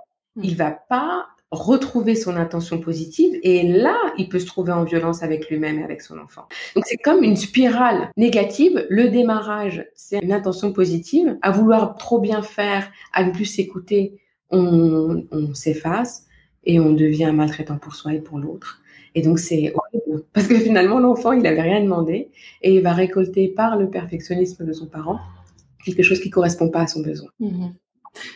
il va pas retrouver son intention positive et là il peut se trouver en violence avec lui-même et avec son enfant. Donc c'est comme une spirale négative. Le démarrage c'est une intention positive. À vouloir trop bien faire, à ne plus s'écouter, on, on s'efface et on devient maltraitant pour soi et pour l'autre. Et donc c'est horrible parce que finalement l'enfant il avait rien demandé et il va récolter par le perfectionnisme de son parent quelque chose qui correspond pas à son besoin. Mhm.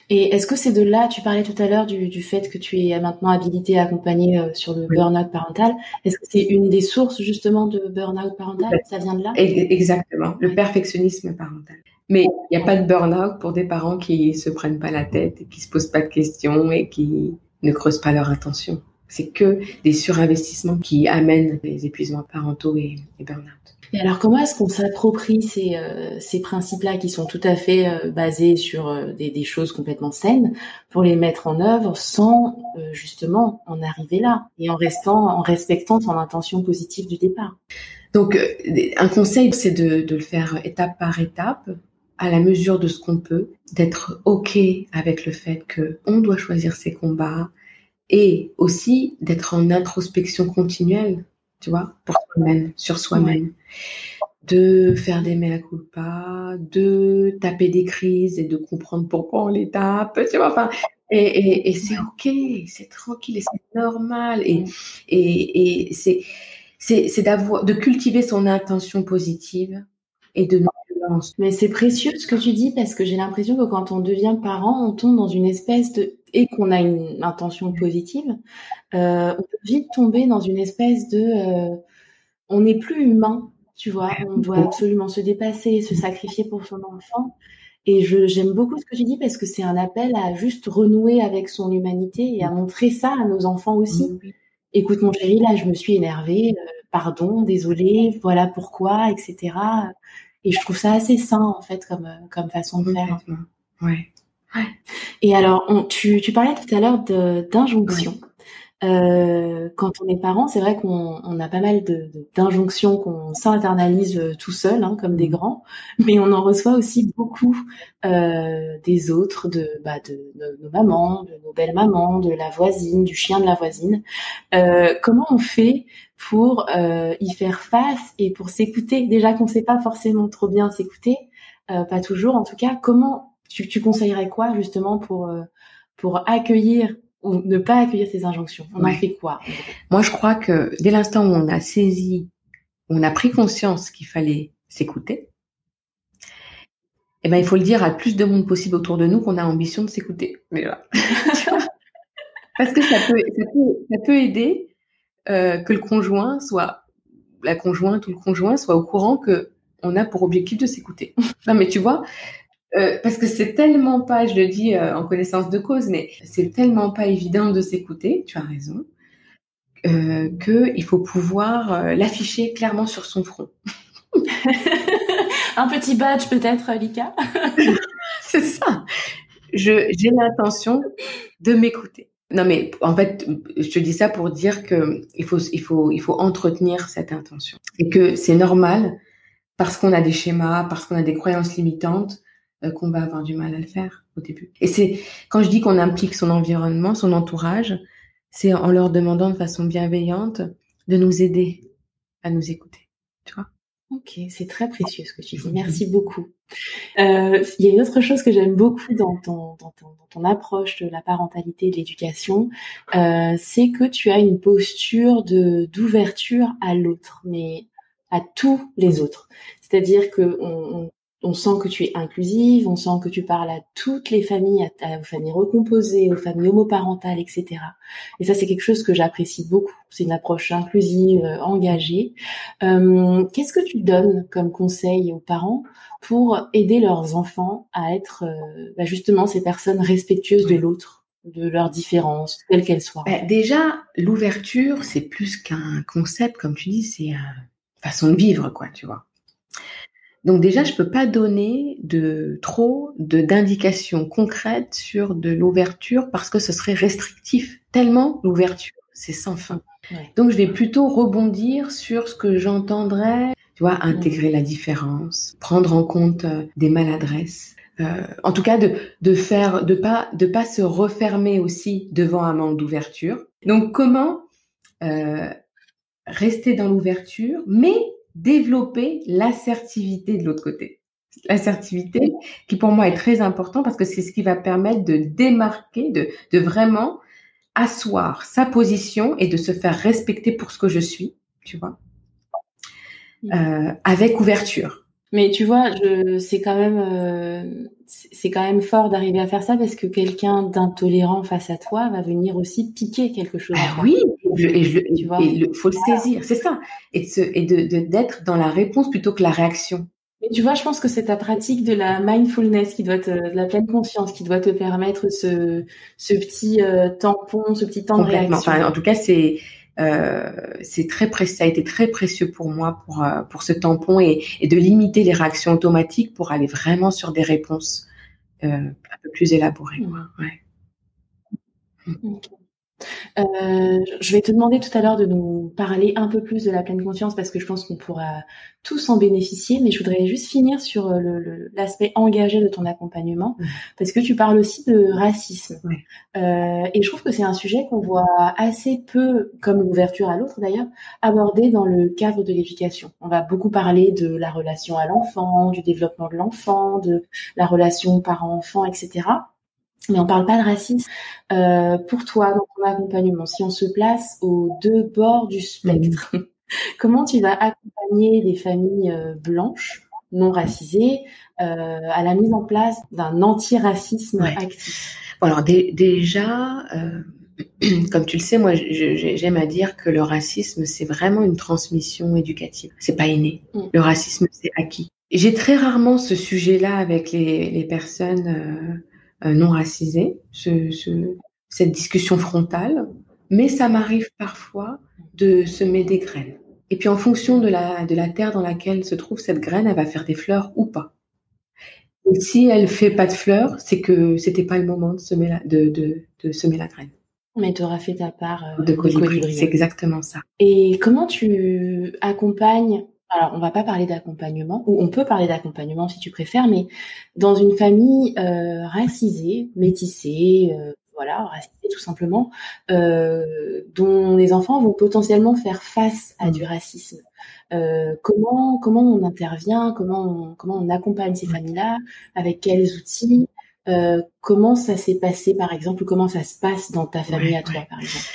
Et est-ce que c'est de là, tu parlais tout à l'heure du, du fait que tu es maintenant habilité à accompagner euh, sur le Oui. burn-out parental. Est-ce que c'est une des sources justement de burn-out parental? Ça vient de là? Exactement, le perfectionnisme parental. Mais il n'y a pas de burn-out pour des parents qui se prennent pas la tête et qui se posent pas de questions et qui ne creusent pas leur intention. C'est que des surinvestissements qui amènent les épuisements parentaux et, et burn-out. Et alors, comment est-ce qu'on s'approprie ces, euh, ces principes-là qui sont tout à fait euh, basés sur euh, des, des choses complètement saines pour les mettre en œuvre sans justement en arriver là et en restant, en respectant son intention positive du départ? Donc, un conseil, c'est de, de le faire étape par étape, à la mesure de ce qu'on peut, d'être OK avec le fait que on doit choisir ses combats et aussi d'être en introspection continuelle, tu vois, pour soi-même, sur soi-même. De faire des mea culpa, de taper des crises et de comprendre pourquoi on les tape, tu vois, enfin, et, et, et c'est OK, c'est tranquille et c'est normal. Et, et, et c'est, c'est, c'est d'avoir, de cultiver son intention positive et de non-violence. Mais c'est précieux ce que tu dis parce que j'ai l'impression que quand on devient parent, on tombe dans une espèce de et qu'on a une intention positive, euh, on peut vite tomber dans une espèce de euh, on n'est plus humain, tu vois, on doit absolument se dépasser, se sacrifier pour son enfant. Et j'aime beaucoup ce que tu dis parce que c'est un appel à juste renouer avec son humanité et à montrer ça à nos enfants aussi. Écoute mon chéri, là je me suis énervée, euh, pardon, désolée, voilà pourquoi, etc. Et je trouve ça assez sain en fait comme comme façon de faire. Complètement. Ouais. Et alors, on, tu, tu parlais tout à l'heure d'injonction. Euh, quand on est parent, c'est vrai qu'on on a pas mal d'injonctions qu'on s'internalise euh, tout seul, hein, comme des mmh. grands, mais on en reçoit aussi beaucoup euh, des autres, de, bah, de, de, nos mamans, de nos belles mamans, de la voisine, du chien de la voisine. Euh, comment on fait pour y faire face et pour s'écouter? Déjà qu'on sait pas forcément trop bien s'écouter, pas toujours en tout cas. Comment tu, tu conseillerais quoi justement pour pour accueillir ou ne pas accueillir ces injonctions? On en fait quoi? Moi, je crois que dès l'instant où on a saisi, on a pris conscience qu'il fallait s'écouter, eh ben, il faut le dire à plus de monde possible autour de nous qu'on a ambition de s'écouter. Parce que ça peut, ça peut, aider euh, que le conjoint soit, la conjointe ou le conjoint soit au courant que on a pour objectif de s'écouter. Non, mais tu vois, euh, parce que c'est tellement pas, je le dis euh, en connaissance de cause, mais c'est tellement pas évident de s'écouter, tu as raison, euh, qu'il faut pouvoir euh, l'afficher clairement sur son front. Un petit badge peut-être, Lika? C'est ça. J'ai l'intention de m'écouter. Non mais en fait, je te dis ça pour dire que il faut, il faut, il faut entretenir cette intention et que c'est normal parce qu'on a des schémas, parce qu'on a des croyances limitantes, qu'on va avoir du mal à le faire au début. Et c'est quand je dis qu'on implique son environnement, son entourage, c'est en leur demandant de façon bienveillante de nous aider à nous écouter. Tu vois Ok, c'est très précieux ce que tu dis. Merci beaucoup. Euh, il y a une autre chose que j'aime beaucoup dans ton, dans, ton, dans ton, approche de la parentalité et de l'éducation, euh, c'est que tu as une posture de d'ouverture à l'autre, mais à tous les autres. C'est-à-dire que on, on sent que tu es inclusive, on sent que tu parles à toutes les familles, aux familles recomposées, aux familles homoparentales, etc. Et ça, c'est quelque chose que j'apprécie beaucoup. C'est une approche inclusive, euh, engagée. Euh, qu'est-ce que tu donnes comme conseil aux parents pour aider leurs enfants à être euh, bah, justement ces personnes respectueuses de l'autre de leurs différences, quelles qu'elles soient bah, Déjà, l'ouverture, c'est plus qu'un concept, comme tu dis, c'est une façon de vivre, quoi, tu vois. Donc déjà, je peux pas donner de trop de d'indications concrètes sur de l'ouverture parce que ce serait restrictif. Tellement l'ouverture, c'est sans fin. Donc je vais plutôt rebondir sur ce que j'entendrais, tu vois, intégrer la différence, prendre en compte euh, des maladresses. Euh, en tout cas, de, de faire, de pas, de pas se refermer aussi devant un manque d'ouverture. Donc, comment euh, rester dans l'ouverture, mais développer l'assertivité de l'autre côté. L'assertivité qui pour moi est très important parce que c'est ce qui va permettre de démarquer, de, de vraiment asseoir sa position et de se faire respecter pour ce que je suis, tu vois, euh, avec ouverture. Mais tu vois, c'est quand même, euh, c'est quand même fort d'arriver à faire ça parce que quelqu'un d'intolérant face à toi va venir aussi piquer quelque chose. Ah oui, et je, tu vois? il faut le saisir, c'est ça, et de, et de d'être dans la réponse plutôt que la réaction. Mais tu vois, je pense que c'est ta pratique de la mindfulness qui doit te, de la pleine conscience qui doit te permettre ce, ce petit euh, tampon, ce petit temps de réaction. Enfin, en tout cas, c'est euh, c'est très précieux, ça a été très précieux pour moi pour euh, pour ce tampon et, et, de limiter les réactions automatiques pour aller vraiment sur des réponses euh, un peu plus élaborées. Ouais. Euh, je vais te demander tout à l'heure de nous parler un peu plus de la pleine conscience parce que je pense qu'on pourra tous en bénéficier, mais je voudrais juste finir sur euh, l'aspect engagé de ton accompagnement parce que tu parles aussi de racisme. Euh, et je trouve que c'est un sujet qu'on voit assez peu, comme l'ouverture à l'autre d'ailleurs, abordé dans le cadre de l'éducation. On va beaucoup parler de la relation à l'enfant, du développement de l'enfant, de la relation parent-enfant, etc mais on parle pas de racisme. Euh, pour toi, dans ton accompagnement, si on se place aux deux bords du spectre, mhm. comment tu vas accompagner des familles euh, blanches, non racisées, euh, à la mise en place d'un antiracisme actif? Alors déjà, euh, comme tu le sais, moi j'aime à dire que le racisme c'est vraiment une transmission éducative. C'est pas inné. Mm. Le racisme c'est acquis. J'ai très rarement ce sujet-là avec les, les personnes euh, non racisé, ce, ce, cette discussion frontale, mais ça m'arrive parfois de semer des graines. Et puis en fonction de la, de la terre dans laquelle se trouve cette graine, elle va faire des fleurs ou pas. Et si elle fait pas de fleurs, c'est que c'était pas le moment de semer la, de, de, de semer la graine. Mais tu auras fait ta part euh, de colibri. C'est exactement ça. Et comment tu accompagnes alors, on va pas parler d'accompagnement, ou on peut parler d'accompagnement si tu préfères, mais dans une famille euh, racisée, métissée, euh, voilà, racisée tout simplement, euh, dont les enfants vont potentiellement faire face à du mmh. racisme. Euh, comment comment on intervient, comment on, comment on accompagne ces familles-là, avec quels outils, euh, comment ça s'est passé par exemple, ou comment ça se passe dans ta famille à toi par exemple?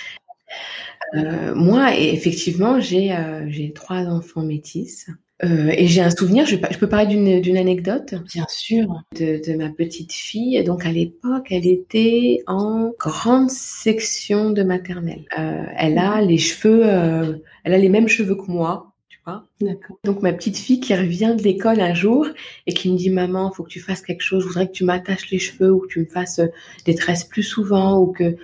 Euh, moi, effectivement, j'ai euh, j'ai trois enfants métis. Euh, et j'ai un souvenir, je, je peux parler d'une anecdote? Bien sûr. De, de, ma petite fille. Donc à l'époque, elle était en grande section de maternelle. Euh, elle a les cheveux, euh, elle a les mêmes cheveux que moi, tu vois? D'accord. Donc ma petite fille qui revient de l'école un jour et qui me dit maman, faut que tu fasses quelque chose, je voudrais que tu m'attaches les cheveux ou que tu me fasses des tresses plus souvent ou que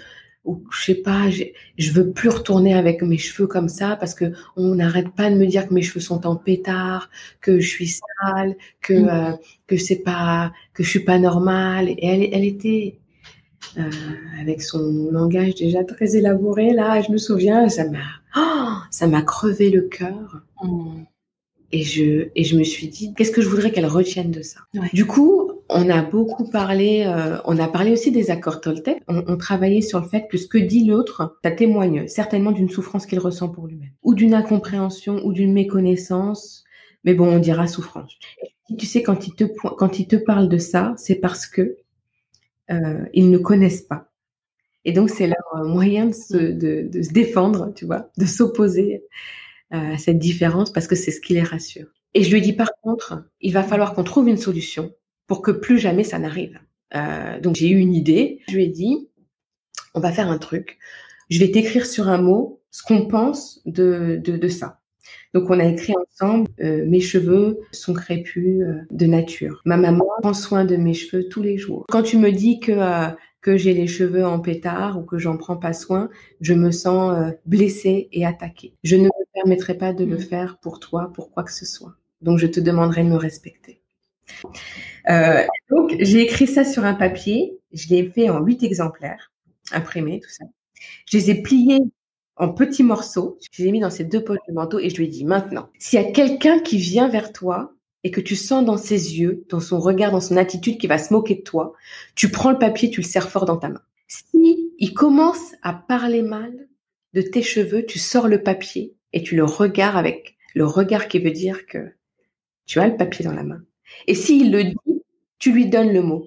ou je sais pas, je veux plus retourner avec mes cheveux comme ça parce que on n'arrête pas de me dire que mes cheveux sont en pétard, que je suis sale, que mmh. euh, que c'est pas que je suis pas normale. Et elle, elle était euh, avec son langage déjà très élaboré là. Je me souviens, ça m'a oh, ça m'a crevé le cœur. Mmh. Et je et je me suis dit qu'est-ce que je voudrais qu'elle retienne de ça? Du coup, on a beaucoup parlé, euh, on a parlé aussi des accords Toltec. On, on, travaillait sur le fait que ce que dit l'autre, ça témoigne certainement d'une souffrance qu'il ressent pour lui-même, ou d'une incompréhension, ou d'une méconnaissance. Mais bon, on dira souffrance. Tu sais, quand il te quand il te parle de ça, c'est parce que euh, ils ne connaissent pas. Et donc c'est leur moyen de se, de, de se défendre, tu vois, de s'opposer euh, à cette différence parce que c'est ce qui les rassure. Et je lui dis par contre, il va falloir qu'on trouve une solution pour que plus jamais ça n'arrive. Euh, donc j'ai eu une idée. Je lui ai dit, on va faire un truc. Je vais t'écrire sur un mot ce qu'on pense de, de, de, ça. Donc on a écrit ensemble euh, mes cheveux sont crépus euh, de nature. Ma maman prend soin de mes cheveux tous les jours. Quand tu me dis que euh, que j'ai les cheveux en pétard ou que j'en prends pas soin, je me sens euh, blessée et attaquée. Je ne me permettrai pas de le mmh. faire pour toi, pour quoi que ce soit. Donc je te demanderai de me respecter. Euh, donc, j'ai écrit ça sur un papier. Je l'ai fait en huit exemplaires, imprimés, tout ça. Je les ai pliés en petits morceaux. Je les ai mis dans ces deux poches de manteau et je lui ai dit maintenant, s'il y a quelqu'un qui vient vers toi et que tu sens dans ses yeux, dans son regard, dans son attitude qui va se moquer de toi, tu prends le papier, tu le serres fort dans ta main. Si il commence à parler mal de tes cheveux, tu sors le papier et tu le regardes avec le regard qui veut dire que tu as le papier dans la main. Et s'il le dit, tu lui donnes le mot.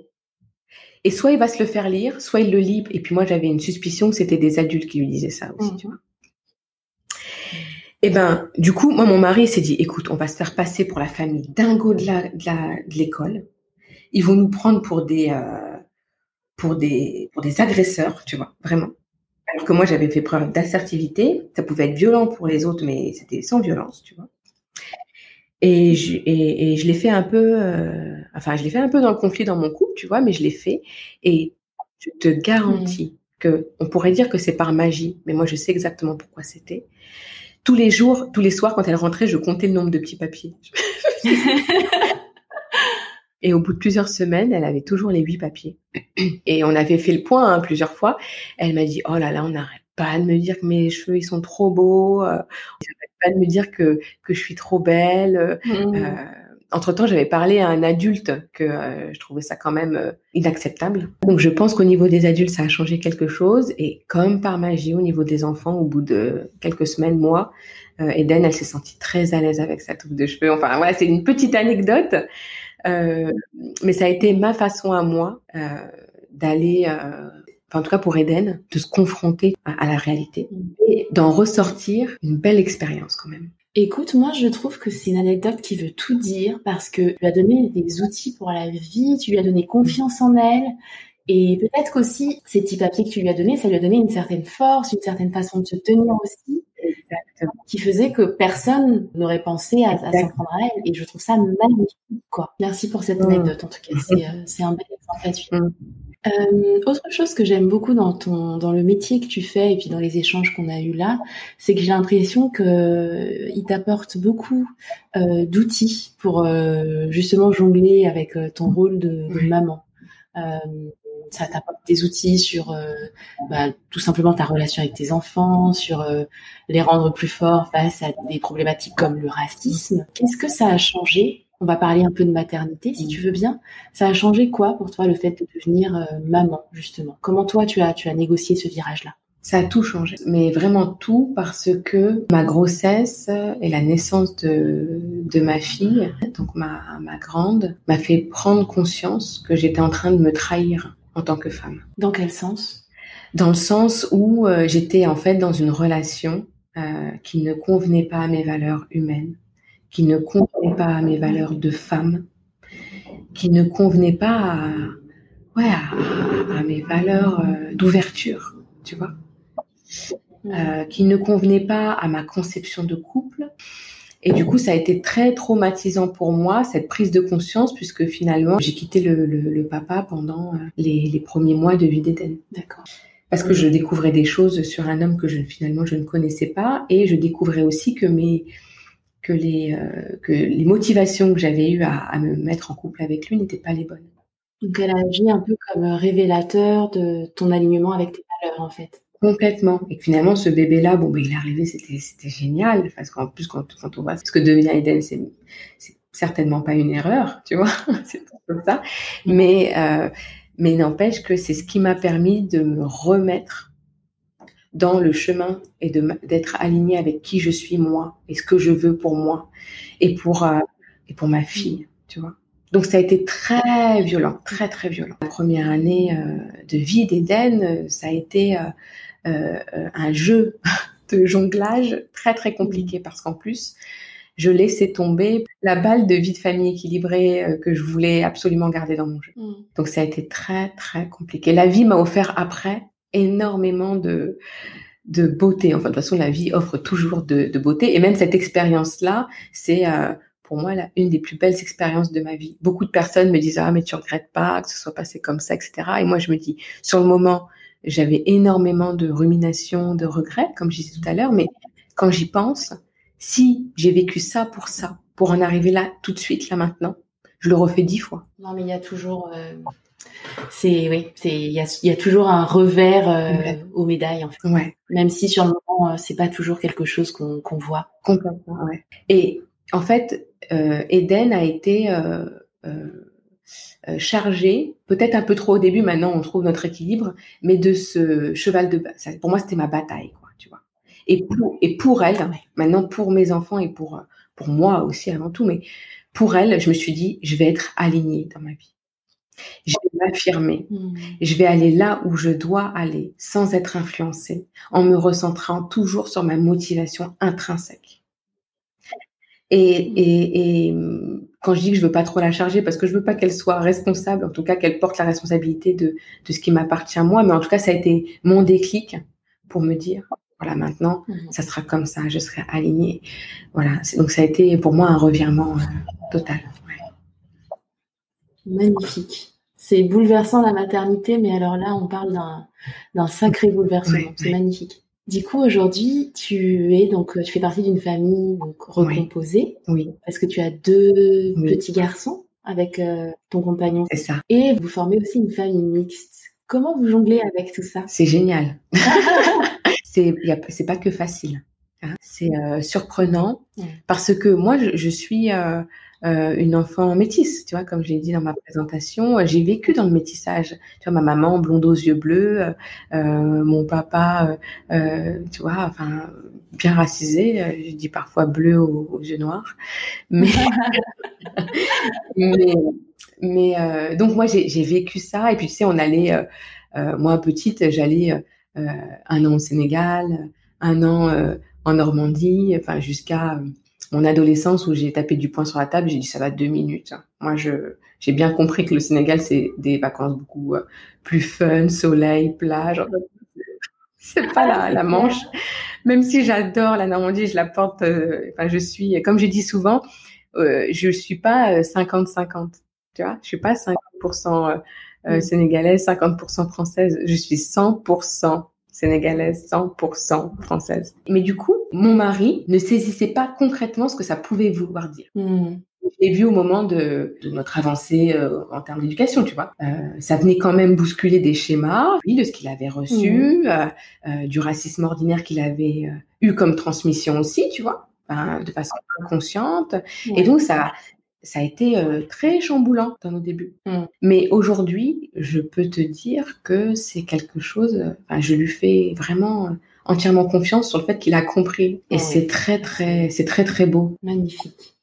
Et soit il va se le faire lire, soit il le lit. Et puis moi, j'avais une suspicion que c'était des adultes qui lui disaient ça aussi, tu mhm. vois. Et eh ben, du coup, moi, mon mari s'est dit, écoute, on va se faire passer pour la famille dingo de la, de l'école. Ils vont nous prendre pour des, euh, pour des, pour des agresseurs, tu vois, vraiment. Alors que moi, j'avais fait preuve d'assertivité. Ça pouvait être violent pour les autres, mais c'était sans violence, tu vois. Et je, l'ai fait un peu, euh, enfin, je l'ai fait un peu dans le conflit dans mon couple, tu vois, mais je l'ai fait. Et je te garantis mmh. que, on pourrait dire que c'est par magie, mais moi, je sais exactement pourquoi c'était. Tous les jours, tous les soirs, quand elle rentrait, je comptais le nombre de petits papiers. Et au bout de plusieurs semaines, elle avait toujours les huit papiers. Et on avait fait le point hein, plusieurs fois. Elle m'a dit, oh là là, on n'arrête pas de me dire que mes cheveux, ils sont trop beaux. Pas de me dire que, que je suis trop belle. Mmh. Euh, entre-temps, j'avais parlé à un adulte que euh, je trouvais ça quand même euh, inacceptable. Donc je pense qu'au niveau des adultes, ça a changé quelque chose. Et comme par magie, au niveau des enfants, au bout de quelques semaines, mois, euh, Eden, elle s'est sentie très à l'aise avec sa touffe de cheveux. Enfin voilà, c'est une petite anecdote. mais ça a été ma façon à moi d'aller en tout cas pour Eden, de se confronter à, la réalité et d'en ressortir une belle expérience quand même. Écoute, moi je trouve que c'est une anecdote qui veut tout dire parce que tu lui as donné des outils pour la vie, tu lui as donné confiance en elle et peut-être qu'aussi ces petits papiers que tu lui as donnés, ça lui a donné une certaine force, une certaine façon de se tenir aussi, qui faisait que personne n'aurait pensé à, s'en prendre à elle. Et je trouve ça magnifique, quoi. Merci pour cette mm. anecdote, en tout cas. C'est euh, un bel exemple là-dessus. Euh, autre chose que j'aime beaucoup dans ton dans le métier que tu fais et puis dans les échanges qu'on a eu là, c'est que j'ai l'impression que euh, il t'apporte beaucoup euh, d'outils pour euh, justement jongler avec euh, ton rôle de, de maman. ça t'apporte des outils sur euh, bah, tout simplement ta relation avec tes enfants, sur euh, les rendre plus forts face à des problématiques comme le racisme. Qu'est-ce que ça a changé On va parler un peu de maternité, si tu veux bien. Ça a changé quoi pour toi le fait de devenir euh, maman justement? Comment toi tu as tu as négocié ce virage-là? Ça a tout changé, mais vraiment tout parce que ma grossesse et la naissance de, de ma fille, donc ma, ma grande, m'a fait prendre conscience que j'étais en train de me trahir en tant que femme. Dans quel sens? Dans le sens où euh, j'étais en fait dans une relation euh, qui ne convenait pas à mes valeurs humaines, qui ne convenait pas à mes valeurs de femme, qui ne convenait pas à, ouais, à, à mes valeurs euh, d'ouverture, tu vois euh, qui ne convenait pas à ma conception de couple. Et du coup, ça a été très traumatisant pour moi, cette prise de conscience, puisque finalement, j'ai quitté le, le, le, papa pendant euh, les, les, premiers mois de vie d'Éden. D'accord. Parce que je découvrais des choses sur un homme que je, finalement je ne connaissais pas, et je découvrais aussi que mes que les euh, que les motivations que j'avais eues à, à, me mettre en couple avec lui n'étaient pas les bonnes. Donc elle a agi un peu comme révélateur de ton alignement avec tes valeurs en fait. Complètement. Et finalement, ce bébé-là, bon, ben, il est arrivé, c'était, génial. Parce qu'en plus, quand, quand on voit ce que devient Eden, c'est, c'est certainement pas une erreur, tu vois. c'est comme ça. Mais, euh, mais n'empêche que c'est ce qui m'a permis de me remettre dans le chemin et d'être alignée avec qui je suis moi et ce que je veux pour moi et pour, euh, et pour ma fille, tu vois. Donc ça a été très violent, très très violent. La première année euh, de vie d'Éden, ça a été euh, euh, un jeu de jonglage très très compliqué parce qu'en plus, je laissais tomber la balle de vie de famille équilibrée euh, que je voulais absolument garder dans mon jeu. Mm. Donc ça a été très très compliqué. La vie m'a offert après énormément de de beauté. Enfin, de toute façon, la vie offre toujours de, beauté. Et même cette expérience-là, c'est euh, pour moi là, une des plus belles expériences de ma vie. Beaucoup de personnes me disent ah mais tu regrettes pas que ce soit passé comme ça, etc. Et moi je me dis sur le moment j'avais énormément de ruminations, de regrets, comme je disais tout à l'heure, mais quand j'y pense, si j'ai vécu ça pour ça, pour en arriver là tout de suite, là maintenant, je le refais dix fois. Non, mais il y a toujours, euh, c'est oui, c'est il y a, y a, toujours un revers euh, aux médailles en fait. Ouais. Même si sur le moment, euh, c'est pas toujours quelque chose qu'on qu'on voit. Complètement. Ouais. Et en fait, euh, Eden a été euh, euh, chargé, peut-être un peu trop au début, maintenant on trouve notre équilibre, mais de ce cheval de bataille. Pour moi, c'était ma bataille, quoi, tu vois. Et pour, et pour elle, maintenant pour mes enfants et pour, pour moi aussi avant tout, mais pour elle, je me suis dit, je vais être alignée dans ma vie. Je vais m'affirmer. Mmh. Je vais aller là où je dois aller sans être influencée, en me recentrant toujours sur ma motivation intrinsèque. Et, et, et, quand je dis que je veux pas trop la charger, parce que je veux pas qu'elle soit responsable, en tout cas qu'elle porte la responsabilité de, de ce qui m'appartient moi, mais en tout cas ça a été mon déclic pour me dire, voilà, maintenant, mmh. ça sera comme ça, je serai alignée. Voilà, donc ça a été pour moi un revirement euh, total. Ouais. Magnifique. C'est bouleversant la maternité, mais alors là, on parle d'un sacré bouleversement. C'est magnifique. Du coup, aujourd'hui, tu es donc, tu fais partie d'une famille donc recomposée. Oui. Parce que tu as deux petits garçons avec euh, ton compagnon. C'est ça. Et vous formez aussi une famille mixte. Comment vous jonglez avec tout ça? C'est génial. c'est, c'est pas que facile. Hein. C'est euh, surprenant parce que moi, je, je suis euh, euh, une enfant métisse, tu vois, comme je l'ai dit dans ma présentation. J'ai vécu dans le métissage. Tu vois, ma maman blonde aux yeux bleus, euh, mon papa, euh, tu vois, enfin bien racisé. Je dis parfois bleu aux, yeux noirs, mais, mais donc moi j'ai vécu ça. Et puis tu sais, on allait, moi petite, j'allais un an au Sénégal, un an en Normandie, enfin jusqu'à mon adolescence où j'ai tapé du poing sur la table, j'ai dit ça va deux minutes. Moi, je j'ai bien compris que le Sénégal c'est des vacances beaucoup euh, plus fun, soleil, plage. C'est pas la, la Manche. Même si j'adore la Normandie, je la porte. Euh, enfin, je suis, comme je dis souvent, euh, je suis pas 50-50. tu vois, je suis pas 50% euh, sénégalaise, 50% française. Je suis 100% sénégalaise, 100% française. Mais du coup, mon mari ne saisissait pas concrètement ce que ça pouvait vouloir dire. Mmh. j'ai vu au moment de, notre avancée euh, en termes d'éducation, tu vois. Euh, ça venait quand même bousculer des schémas, oui, de ce qu'il avait reçu, mmh. du racisme ordinaire qu'il avait eu comme transmission aussi, tu vois, de façon inconsciente. Et donc, ça, ça a été très chamboulant dans nos débuts. Mmh. Mais aujourd'hui, je peux te dire que c'est quelque chose, je lui fais vraiment entièrement confiance sur le fait qu'il a compris. Et c'est très, très, c'est très, très beau. Magnifique.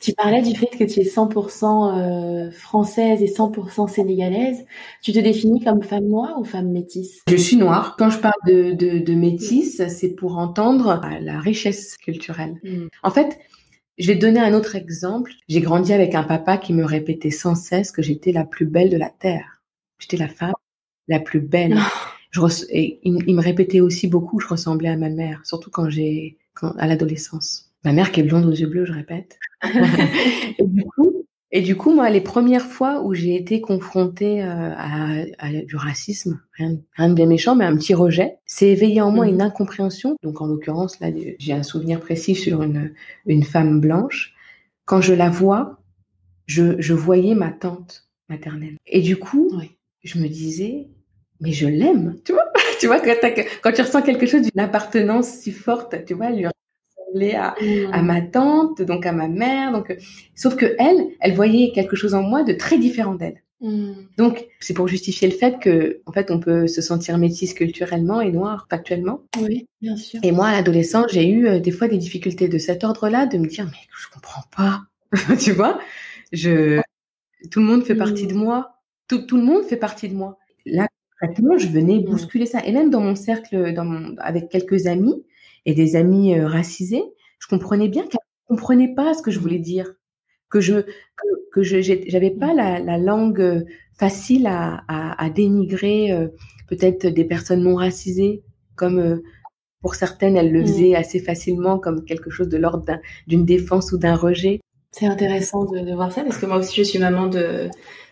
Tu parlais du fait que tu es 100% euh, française et 100% sénégalaise. Tu te définis comme femme noire ou femme métisse? Je suis noire. Quand je parle de, de, métisse, c'est pour entendre la richesse culturelle. Mm. En fait, je vais te donner un autre exemple. J'ai grandi avec un papa qui me répétait sans cesse que j'étais la plus belle de la terre. J'étais la femme la plus belle. et il, me répétait aussi beaucoup que je ressemblais à ma mère, surtout quand j'ai, à l'adolescence. Ma mère qui est blonde aux yeux bleus, je répète. et, du coup, moi, les premières fois où j'ai été confrontée euh, à, du racisme, rien, de bien méchant, mais un petit rejet, c'est éveillé en moi mmh. une incompréhension. Donc, en l'occurrence, là, j'ai un souvenir précis sur une, une femme blanche. Quand je la vois, je, je voyais ma tante maternelle. Et du coup, je me disais, mais je l'aime, tu vois. tu vois, quand, quand, tu ressens quelque chose d'une appartenance si forte, tu vois, lui ressembler à, mmh. à, ma tante, donc à ma mère, donc, sauf que elle, elle voyait quelque chose en moi de très différent d'elle. Mmh. Donc, c'est pour justifier le fait que, en fait, on peut se sentir métisse culturellement et noire factuellement. Oui, bien sûr. Et moi, à l'adolescent, j'ai eu euh, des fois des difficultés de cet ordre-là, de me dire, mais je comprends pas, tu vois? Je, tout le monde fait partie de mmh. moi. Tout, tout le monde fait partie de moi. Là, je venais bousculer ça. Et même dans mon cercle, dans mon, avec quelques amis et des amis euh, racisés, je comprenais bien qu'elles ne comprenaient pas ce que je voulais dire, que je que, que j'avais pas mmh. la, la, langue euh, facile à, à, à dénigrer euh, peut-être des personnes non racisées, comme pour certaines elles le mmh. faisaient assez facilement, comme quelque chose de l'ordre d'une défense ou d'un rejet. C'est intéressant de, de, voir ça parce que moi aussi je suis maman de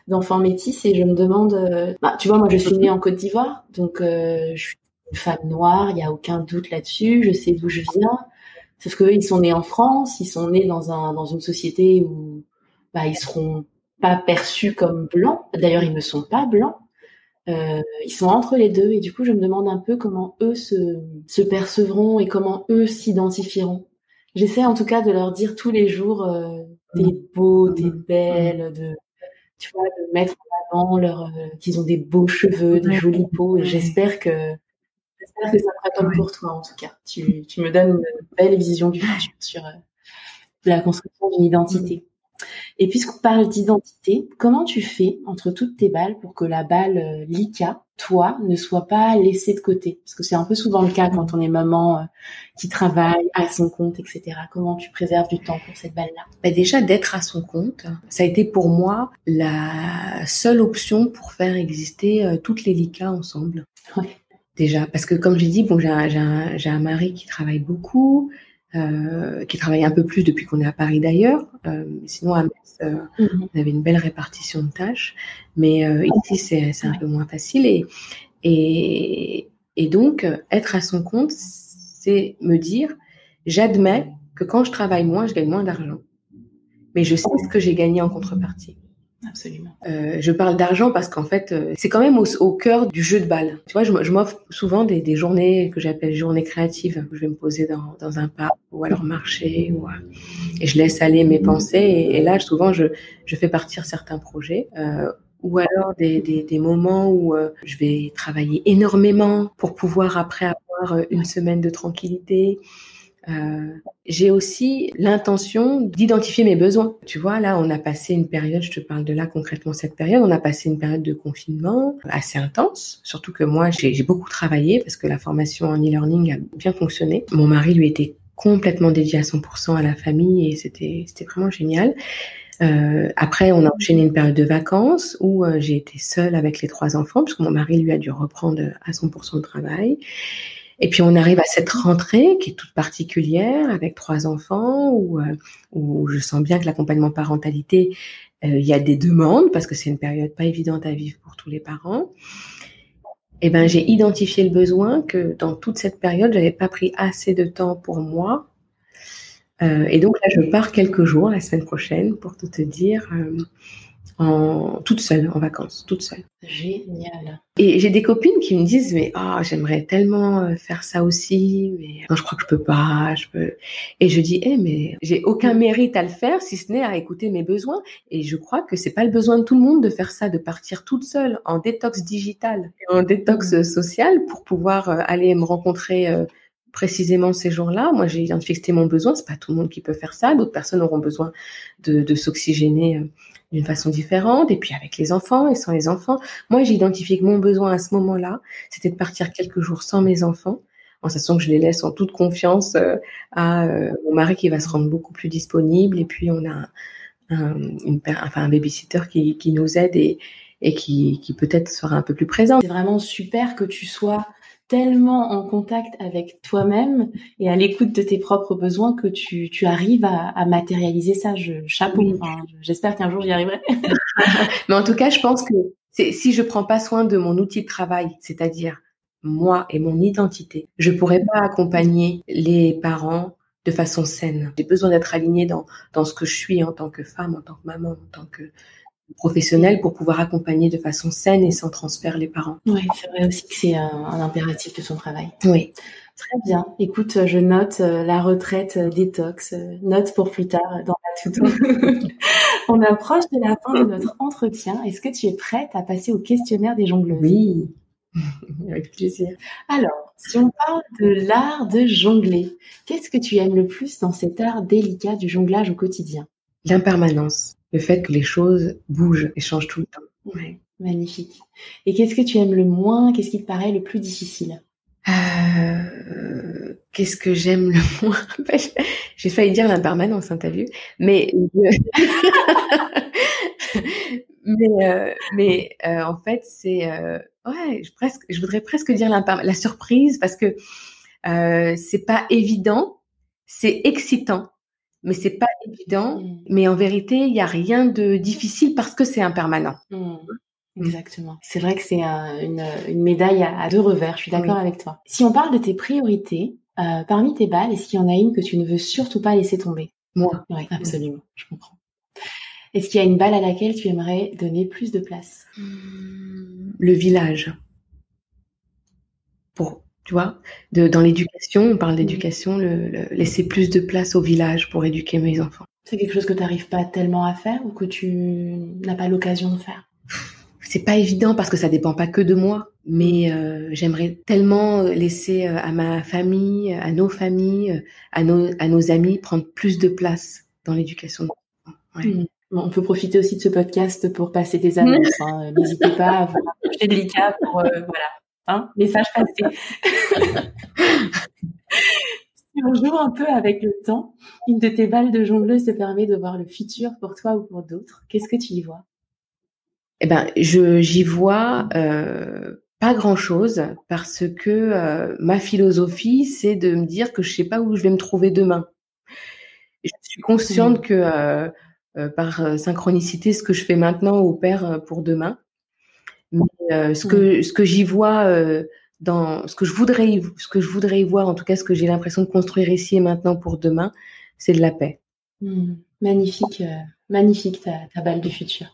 d'enfants métis et je me demande, euh, bah, tu vois, moi je suis née en Côte d'Ivoire, donc euh, je suis femme noire, il y a aucun doute là-dessus, je sais d'où je viens. Sauf que ils sont nés en France, ils sont nés dans un dans une société où bah ils seront pas perçus comme blancs. D'ailleurs, ils ne sont pas blancs. Euh, ils sont entre les deux et du coup, je me demande un peu comment eux se, se percevront et comment eux s'identifieront. J'essaie en tout cas de leur dire tous les jours euh, t'es beau, t'es belle, de tu vois, de mettre en avant leur, euh, qu'ils ont des beaux cheveux, des jolies peaux, et j'espère que, j'espère que ça sera comme pour toi, en tout cas. Tu, tu me donnes une belle vision du futur sur euh, la construction d'une identité. Et puisqu'on parle d'identité, comment tu fais entre toutes tes balles pour que la balle euh, Lika, toi, ne soit pas laissée de côté? Parce que c'est un peu souvent le cas quand on est maman euh, qui travaille à son compte, etc. Comment tu préserves du temps pour cette balle-là? Bah Déjà, d'être à son compte, ça a été pour moi la seule option pour faire exister euh, toutes les Lika ensemble. Ouais. Déjà, parce que comme j'ai dit, bon, j'ai un, un, mari qui travaille beaucoup, euh, qui travaille un peu plus depuis qu'on est à Paris d'ailleurs. Euh, sinon, à Metz, euh, mhm. on avait une belle répartition de tâches. Mais euh, ici, c'est, c'est un peu moins facile. Et, et, et donc, être à son compte, c'est me dire, j'admets que quand je travaille moins, je gagne moins d'argent. Mais je sais ce que j'ai gagné en contrepartie. Absolument. Euh, je parle d'argent parce qu'en fait, euh, c'est quand même au, cœur du jeu de balle. Tu vois, je, m'offre souvent des, journées que j'appelle journées créatives. Je vais me poser dans, dans un parc ou alors marcher ou, et je laisse aller mes pensées. Et, là, souvent, je, je fais partir certains projets. Euh, ou alors des, des, moments où euh, je vais travailler énormément pour pouvoir après avoir une semaine de tranquillité. Euh, j'ai aussi l'intention d'identifier mes besoins. Tu vois, là, on a passé une période, je te parle de là concrètement cette période, on a passé une période de confinement assez intense, surtout que moi, j'ai beaucoup travaillé parce que la formation en e-learning a bien fonctionné. Mon mari, lui, était complètement dédié à 100% à la famille et c'était vraiment génial. Euh, après, on a enchaîné une période de vacances où euh, j'ai été seule avec les trois enfants, puisque mon mari, lui, a dû reprendre à 100% le travail. Et puis on arrive à cette rentrée qui est toute particulière avec trois enfants où, euh, je sens bien que l'accompagnement parentalité, euh, il y a des demandes parce que c'est une période pas évidente à vivre pour tous les parents. Et eh ben j'ai identifié le besoin que dans toute cette période j'avais pas pris assez de temps pour moi et donc là, je pars quelques jours la semaine prochaine pour tout te dire en toute seule, en vacances, toute seule. Génial. Et j'ai des copines qui me disent mais ah j'aimerais tellement euh, faire ça aussi, mais non je crois que je peux pas, je peux. Et je dis eh mais j'ai aucun mérite à le faire si ce n'est à écouter mes besoins. Et je crois que c'est pas le besoin de tout le monde de faire ça, de partir toute seule en détox digital, en détox mmh. social pour pouvoir euh, aller me rencontrer. Euh, précisément ces jours-là. Moi, j'ai identifié mon besoin. C'est pas tout le monde qui peut faire ça. D'autres personnes auront besoin de, de s'oxygéner d'une façon différente, et puis avec les enfants et sans les enfants. Moi, j'ai identifié que mon besoin à ce moment-là, c'était de partir quelques jours sans mes enfants, en sachant que je les laisse en toute confiance euh, à euh, mon mari qui va se rendre beaucoup plus disponible, et puis on a un, une, un babysitter qui, qui nous aide et, et qui, qui peut-être sera un peu plus présent. C'est vraiment super que tu sois tellement en contact avec toi-même et à l'écoute de tes propres besoins que tu, tu arrives à, à matérialiser ça. Je, chapeau. J'espère qu'un jour j'y arriverai. Mais en tout cas, je pense que si je prends pas soin de mon outil de travail, c'est-à-dire moi et mon identité, je pourrais pas accompagner les parents de façon saine. J'ai besoin d'être alignée dans, dans ce que je suis en tant que femme, en tant que maman, en tant que professionnel pour pouvoir accompagner de façon saine et sans transfert les parents. Oui, c'est vrai aussi que c'est un, impératif de son travail. Oui. Très bien. Écoute, je note euh, la retraite euh, détox, euh, note pour plus tard dans la tout On approche de la fin de notre entretien. Est-ce que tu es prête à passer au questionnaire des jongleuses? Oui. Avec plaisir. Alors, si on parle de l'art de jongler, qu'est-ce que tu aimes le plus dans cet art délicat du jonglage au quotidien? L'impermanence le fait que les choses bougent et changent tout le temps. Ouais, magnifique. Et qu'est-ce que tu aimes le moins? Qu'est-ce qui te paraît le plus difficile? Euh, Qu'est-ce que j'aime le moins? Bah, J'ai failli dire l'impermanence, hein, t'as vu Mais mais euh, mais euh, en fait c'est ouais, je presque, je voudrais presque dire la surprise parce que c'est pas évident, c'est excitant mais c'est pas évident. Mmh. Mais en vérité, il n'y a rien de difficile parce que c'est impermanent. Mmh. Mmh. Exactement. C'est vrai que c'est une, une, médaille à, deux revers. Je suis d'accord avec toi. Si on parle de tes priorités, euh, parmi tes balles, est-ce qu'il y en a une que tu ne veux surtout pas laisser tomber? Moi. Oui, absolument. Je comprends. Est-ce qu'il y a une balle à laquelle tu aimerais donner plus de place? Le village. Pour tu vois, de, dans l'éducation, on parle d'éducation, le, laisser plus de place au village pour éduquer mes enfants. C'est quelque chose que tu n'arrives pas tellement à faire ou que tu n'as pas l'occasion de faire? C'est pas évident parce que ça dépend pas que de moi, mais euh, j'aimerais tellement laisser euh, à ma famille, à nos familles, à nos, à nos amis prendre plus de place dans l'éducation. Ouais. Mmh. on peut profiter aussi de ce podcast pour passer des annonces. Hein. N'hésitez pas à vous rapprocher de l'ICA pour euh, voilà, Hein, message passé. si on joue un peu avec le temps, une de tes balles de jongleuse te permet de voir le futur pour toi ou pour d'autres. Qu'est-ce que tu y vois? Eh ben, je j'y vois euh, pas grand-chose parce que euh, ma philosophie, c'est de me dire que je sais pas où je vais me trouver demain. Je suis consciente que euh, euh, par synchronicité, ce que je fais maintenant opère pour demain. Euh, ce que ce que j'y vois euh, dans ce que je voudrais ce que je voudrais y voir, en tout cas ce que j'ai l'impression de construire ici et maintenant pour demain, c'est de la paix. Mmh. Magnifique, euh, magnifique ta, ta, balle du futur.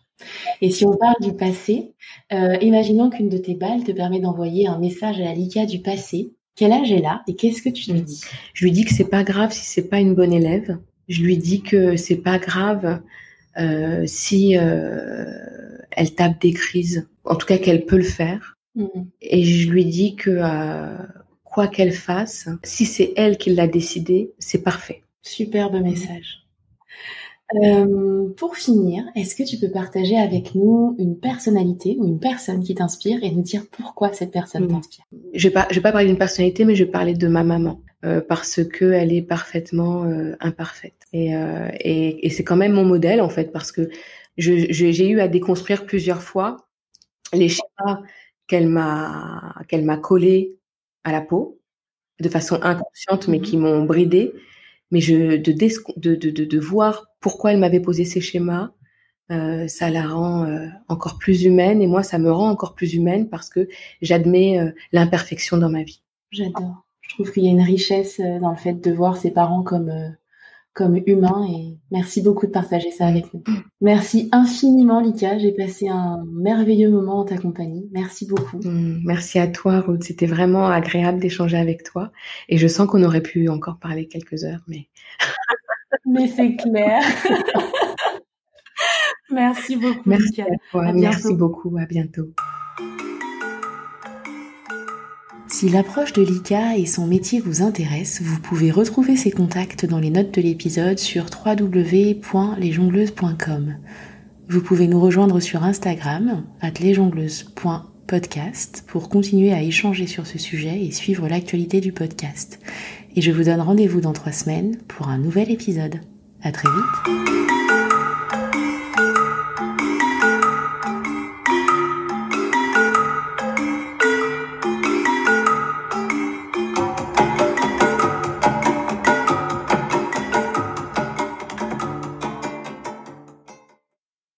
Et si on parle du passé, imaginons qu'une de tes balles te permet d'envoyer un message à la Lika du passé. Quel âge est là et qu'est-ce que tu lui dis? Je lui dis que c'est pas grave si c'est pas une bonne élève. Je lui dis que c'est pas grave euh, si euh, elle tape des crises, en tout cas qu'elle peut le faire. Mmh. Et je lui dis que euh, quoi qu'elle fasse, si c'est elle qui l'a décidé, c'est parfait. Superbe message. Euh, pour finir, est-ce que tu peux partager avec nous une personnalité ou une personne qui t'inspire et nous dire pourquoi cette personne mmh. t'inspire? Je vais je vais pas parler d'une personnalité, mais je vais parler de ma maman euh, parce que elle est parfaitement euh, imparfaite. Et, et, et c'est quand même mon modèle en fait parce que j'ai eu à déconstruire plusieurs fois les schémas qu'elle m'a qu'elle m'a collé à la peau de façon inconsciente, mais qui mmh. m'ont bridée mais je, de, de, de, de, voir pourquoi elle m'avait posé ces schémas, euh, ça la rend euh, encore plus humaine et moi, ça me rend encore plus humaine parce que j'admets euh, l'imperfection dans ma vie. J'adore. Je trouve qu'il y a une richesse euh, dans le fait de voir ses parents comme comme humain et merci beaucoup de partager ça avec nous. Merci infiniment Lika, j'ai passé un merveilleux moment en ta compagnie. Merci beaucoup. Mm, merci à toi Ruth, c'était vraiment agréable d'échanger avec toi et je sens qu'on aurait pu encore parler quelques heures mais mais c'est clair. merci beaucoup merci Lika. À toi. merci beaucoup, à bientôt. Si l'approche de Lika et son métier vous intéresse, vous pouvez retrouver ses contacts dans les notes de l'épisode sur www.lesjongleuses.com. Vous pouvez nous rejoindre sur Instagram, lesjongleuses.podcast, pour continuer à échanger sur ce sujet et suivre l'actualité du podcast. Et je vous donne rendez-vous dans trois semaines pour un nouvel épisode. À très vite!